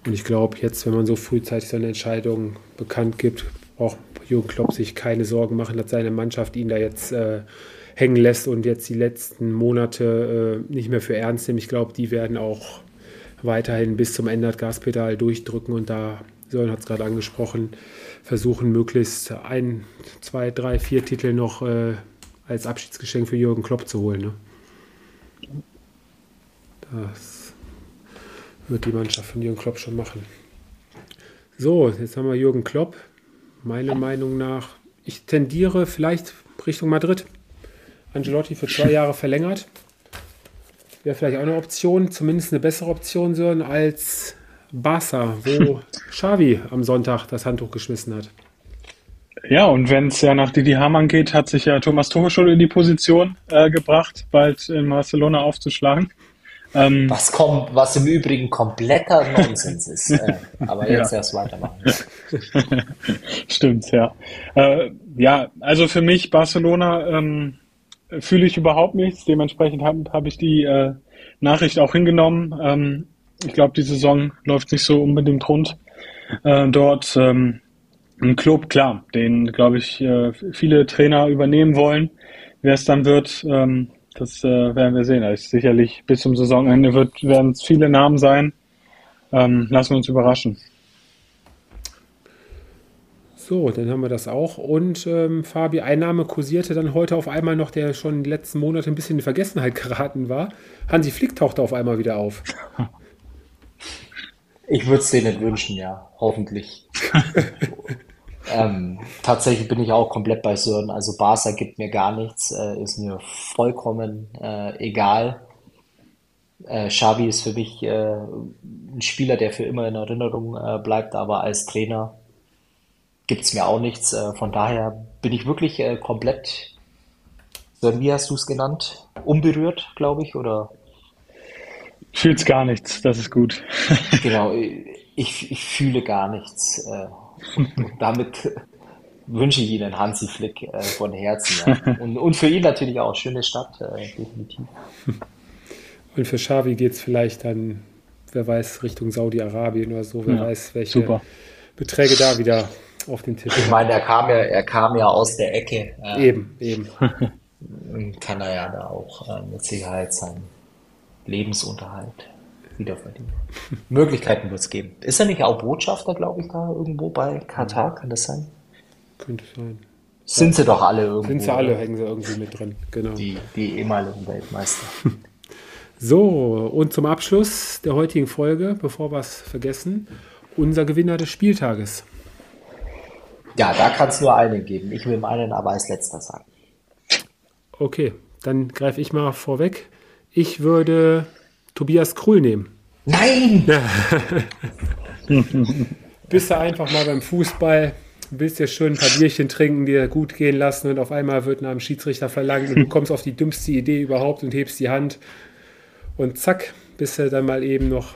Und ich glaube, jetzt, wenn man so frühzeitig seine Entscheidung bekannt gibt, braucht Jürgen Klopp sich keine Sorgen machen, dass seine Mannschaft ihn da jetzt äh, hängen lässt und jetzt die letzten Monate äh, nicht mehr für ernst nimmt. Ich glaube, die werden auch weiterhin bis zum Ende das Gaspedal durchdrücken und da, Sören hat es gerade angesprochen, versuchen möglichst ein, zwei, drei, vier Titel noch äh, als Abschiedsgeschenk für Jürgen Klopp zu holen. Ne? Das wird die Mannschaft von Jürgen Klopp schon machen. So, jetzt haben wir Jürgen Klopp. Meiner Meinung nach, ich tendiere vielleicht Richtung Madrid. Angelotti für zwei Jahre verlängert. Wäre vielleicht auch eine Option, zumindest eine bessere Option, Sören, als Barca, wo (laughs) Xavi am Sonntag das Handtuch geschmissen hat. Ja, und wenn es ja nach Didi Hamann geht, hat sich ja Thomas Tuchel schon in die Position äh, gebracht, bald in Barcelona aufzuschlagen. Ähm, was kommt, was im Übrigen kompletter Nonsens ist. Äh, aber jetzt ja. erst weitermachen. (laughs) Stimmt, ja. Äh, ja, also für mich Barcelona ähm, fühle ich überhaupt nichts. Dementsprechend habe hab ich die äh, Nachricht auch hingenommen. Ähm, ich glaube, die Saison läuft nicht so unbedingt rund. Äh, dort ähm, ein Club, klar, den, glaube ich, äh, viele Trainer übernehmen wollen. Wer es dann wird, ähm, das äh, werden wir sehen. Also sicherlich bis zum Saisonende wird, werden es viele Namen sein. Ähm, lassen wir uns überraschen. So, dann haben wir das auch. Und ähm, Fabi, Einnahme kursierte dann heute auf einmal noch, der schon die letzten Monate ein bisschen in Vergessenheit (laughs) geraten war. Hansi Flick tauchte auf einmal wieder auf. Ich würde es denen wünschen, ja, hoffentlich. (laughs) ähm, tatsächlich bin ich auch komplett bei Sören. Also Barca gibt mir gar nichts, äh, ist mir vollkommen äh, egal. Äh, Xavi ist für mich äh, ein Spieler, der für immer in Erinnerung äh, bleibt, aber als Trainer gibt es mir auch nichts. Äh, von daher bin ich wirklich äh, komplett, Sören, wie hast du es genannt? Unberührt, glaube ich, oder? Fühlt's gar nichts, das ist gut. genau, ich, ich fühle gar nichts. Und damit wünsche ich Ihnen Hansi Flick äh, von Herzen. Ja. (laughs) Und, und für ihn natürlich auch schöne Stadt, äh, definitiv. (laughs) Und für Xavi geht es vielleicht dann, wer weiß, Richtung Saudi-Arabien oder so, wer ja, weiß, welche super. Beträge da wieder auf den Tisch. Ich meine, er kam ja, er kam ja aus der Ecke. Äh, eben, eben. (laughs) Kann er ja da auch äh, mit Sicherheit seinen Lebensunterhalt wiederverdienen. Möglichkeiten wird es geben. Ist er nicht auch Botschafter, glaube ich, da irgendwo bei Katar? Kann das sein? Könnte sein. Sind sie doch alle irgendwo. Sind sie alle, hängen sie irgendwie mit drin, genau. Die, die ehemaligen Weltmeister. (laughs) So, und zum Abschluss der heutigen Folge, bevor wir es vergessen, unser Gewinner des Spieltages. Ja, da kann es nur einen geben. Ich will meinen aber als letzter sagen. Okay, dann greife ich mal vorweg. Ich würde Tobias Krull nehmen. Nein! (laughs) Bist du einfach mal beim Fußball, willst dir schön ein paar Bierchen trinken, dir gut gehen lassen und auf einmal wird nach einem Schiedsrichter verlangt und du kommst auf die dümmste Idee überhaupt und hebst die Hand und zack, bist du dann mal eben noch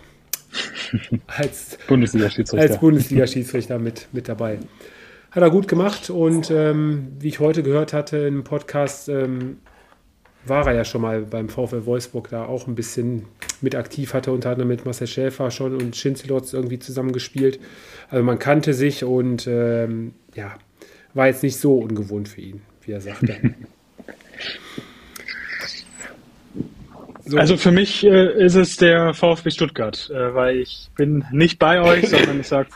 als Bundesliga-Schiedsrichter, als Bundesliga-Schiedsrichter mit, mit dabei. Hat er gut gemacht und ähm, wie ich heute gehört hatte im Podcast, ähm, war er ja schon mal beim VfL Wolfsburg da auch ein bisschen mit aktiv, hatte unter anderem mit Marcel Schäfer schon und Schinzelotz irgendwie zusammengespielt. Also man kannte sich und ähm, ja, war jetzt nicht so ungewohnt für ihn, wie er sagte. (laughs) So. Also für mich äh, ist es der VfB Stuttgart, äh, weil ich bin nicht bei euch, sondern ich sage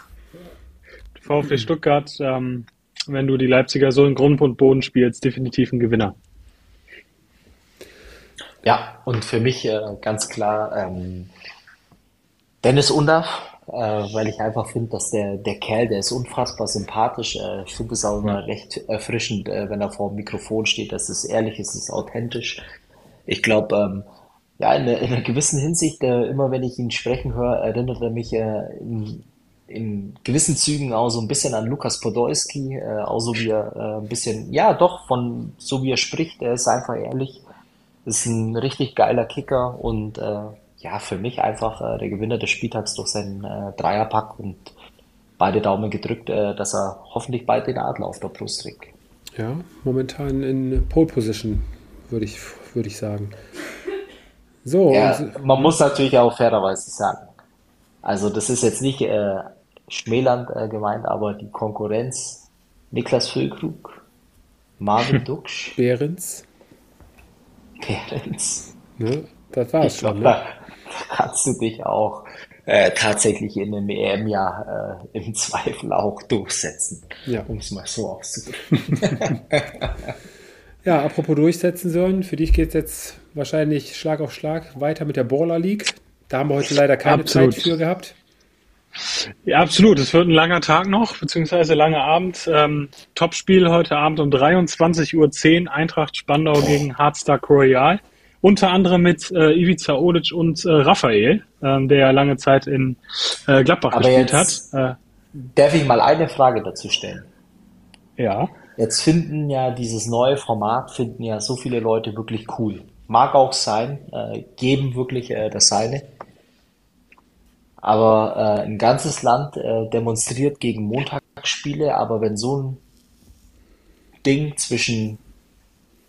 VfB Stuttgart, ähm, wenn du die Leipziger so in Grund und Boden spielst, definitiv ein Gewinner. Ja, und für mich äh, ganz klar ähm, Dennis Undaff, äh, weil ich einfach finde, dass der, der Kerl, der ist unfassbar sympathisch. Äh, ich finde es auch immer recht erfrischend, äh, wenn er vor dem Mikrofon steht. Das ist ehrlich, es ist authentisch. Ich glaube, ähm, ja, in, in, einer gewissen Hinsicht, äh, immer wenn ich ihn sprechen höre, erinnert er mich äh, in, in gewissen Zügen auch so ein bisschen an Lukas Podolski, äh, auch so wie er äh, ein bisschen, ja doch, von so wie er spricht, er ist einfach ehrlich ist ein richtig geiler Kicker und äh, ja, für mich einfach äh, der Gewinner des Spieltags durch seinen äh, Dreierpack und beide Daumen gedrückt, äh, dass er hoffentlich bald den Adler auf der Brust trägt. Ja, momentan in Pole Position, würde ich, würd ich sagen. So. Ja, man muss natürlich auch fairerweise sagen. Also, das ist jetzt nicht äh, schmälernd äh, gemeint, aber die Konkurrenz Niklas Füllkrug, Marvin (laughs) Duksch, Behrens, Parents. Ne? Das war's schon. Glaub, ne? Da kannst du dich auch äh, tatsächlich in einem EM-Jahr äh, im Zweifel auch durchsetzen, ja. um es mal so auszudrücken. (laughs) ja, apropos durchsetzen sollen, für dich geht es jetzt wahrscheinlich Schlag auf Schlag weiter mit der Baller League. Da haben wir heute leider keine Absolut. Zeit für gehabt. Ja, absolut. Es wird ein langer Tag noch, beziehungsweise langer Abend. Ähm, Topspiel heute Abend um 23.10 Uhr, Eintracht Spandau oh. gegen Hardstark Royal. Unter anderem mit äh, Ivica Olic und äh, Raphael, ähm, der ja lange Zeit in äh, Gladbach Aber gespielt jetzt hat. Äh, darf ich mal eine Frage dazu stellen? Ja. Jetzt finden ja dieses neue Format, finden ja so viele Leute wirklich cool. mag auch sein, äh, geben wirklich äh, das Seine. Aber äh, ein ganzes Land äh, demonstriert gegen Montagsspiele, aber wenn so ein Ding zwischen,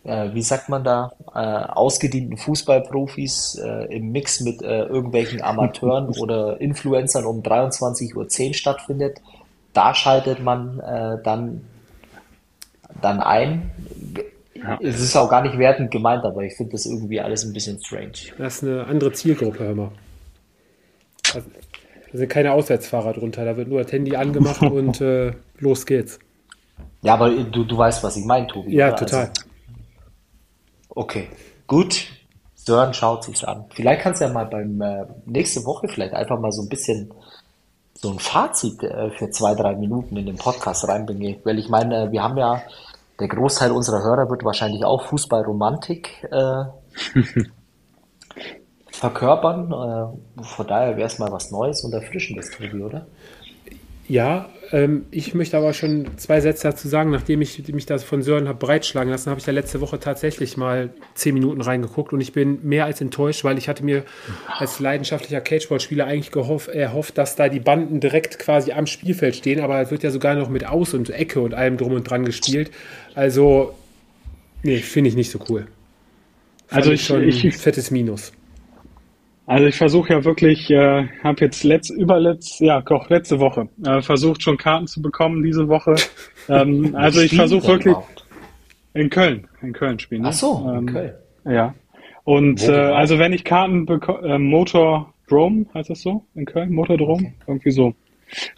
äh, wie sagt man da, äh, ausgedienten Fußballprofis äh, im Mix mit äh, irgendwelchen Amateuren (laughs) oder Influencern um 23.10 Uhr stattfindet, da schaltet man dann, dann ein. Ja. Es ist auch gar nicht wertend gemeint, aber ich finde das irgendwie alles ein bisschen strange. Das ist eine andere Zielgruppe, hör mal. Also, da sind keine Auswärtsfahrer drunter, da wird nur das Handy angemacht (laughs) und äh, los geht's. Ja, aber du, du weißt, was ich meine, Tobi. Ja, oder? total. Also, okay, gut. Sören schaut sich's an. Vielleicht kannst du ja mal beim äh, nächste Woche vielleicht einfach mal so ein bisschen so ein Fazit äh, für zwei, drei Minuten in den Podcast reinbringen. Weil ich meine, wir haben ja, der Großteil unserer Hörer wird wahrscheinlich auch Fußballromantik äh, (laughs) verkörpern. Äh, von daher wäre es mal was Neues und Erfrischendes, Tobi, oder? Ja, ähm, ich möchte aber schon zwei Sätze dazu sagen. Nachdem ich mich das von Sören habe breitschlagen lassen, habe ich ja letzte Woche tatsächlich mal zehn Minuten reingeguckt und ich bin mehr als enttäuscht, weil ich hatte mir als leidenschaftlicher Cageball-Spieler eigentlich gehoff, erhofft, dass da die Banden direkt quasi am Spielfeld stehen, aber es wird ja sogar noch mit Aus- und Ecke und allem drum und dran gespielt. Also, nee, finde ich nicht so cool. Fand Also ich- schon ich- ein fettes Minus. Also ich versuche ja wirklich, äh, habe jetzt letzt, überletzt, ja doch letzte Woche äh, versucht schon Karten zu bekommen diese Woche. (laughs) Ähm, also ich versuche wirklich überhaupt? in Köln, in Köln spielen. ne? Ach so, in Ähm, Köln. Ja. Und Wo äh, genau? also wenn ich Karten bekomme, äh, Motordrome heißt das so in Köln, Motordrome, irgendwie so.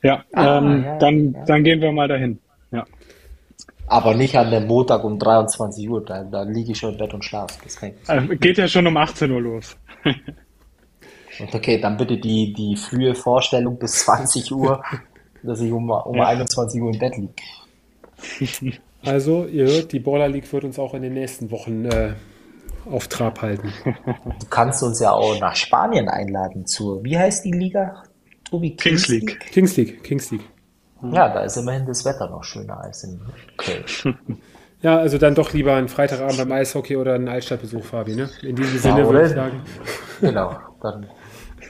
Ja, Ah, ähm, ja, dann ja. dann gehen wir mal dahin. Ja. Aber nicht an dem Montag um 23 Uhr, da, da liege ich schon im Bett und schlafe. Das kann ich nicht. Äh, geht ja schon um 18 Uhr los. (laughs) Und okay, dann bitte die, die frühe Vorstellung bis 20 Uhr, dass ich um, um Ja. 21 Uhr im Bett liege. (laughs) Also, ihr hört, die Baller League wird uns auch in den nächsten Wochen äh, auf Trab halten. (laughs) Du kannst uns ja auch nach Spanien einladen zur, wie heißt die Liga? Tobi, Kings League. Kings League, Kings League. Ja, da ist immerhin das Wetter noch schöner als in Köln. (laughs) Ja, also dann doch lieber einen Freitagabend beim Eishockey oder einen Altstadtbesuch, Fabi. Ne? In diesem Sinne oder? würde ich sagen, Genau, dann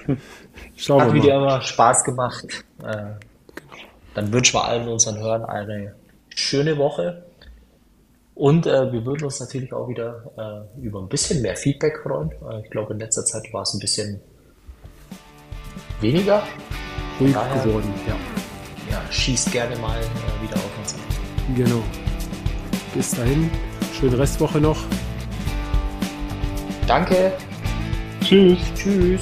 (laughs) schauen hat wir wieder mal. immer Spaß gemacht. Äh, dann wünschen wir allen unseren Hörern eine schöne Woche. Und äh, wir würden uns natürlich auch wieder äh, über ein bisschen mehr Feedback freuen. Äh, ich glaube, in letzter Zeit war es ein bisschen weniger. Ruhig daher- geworden, ja. Ja, schießt gerne mal äh, wieder auf uns an. Genau. Bis dahin, schöne Restwoche noch. Danke, Tschüss. tschüss.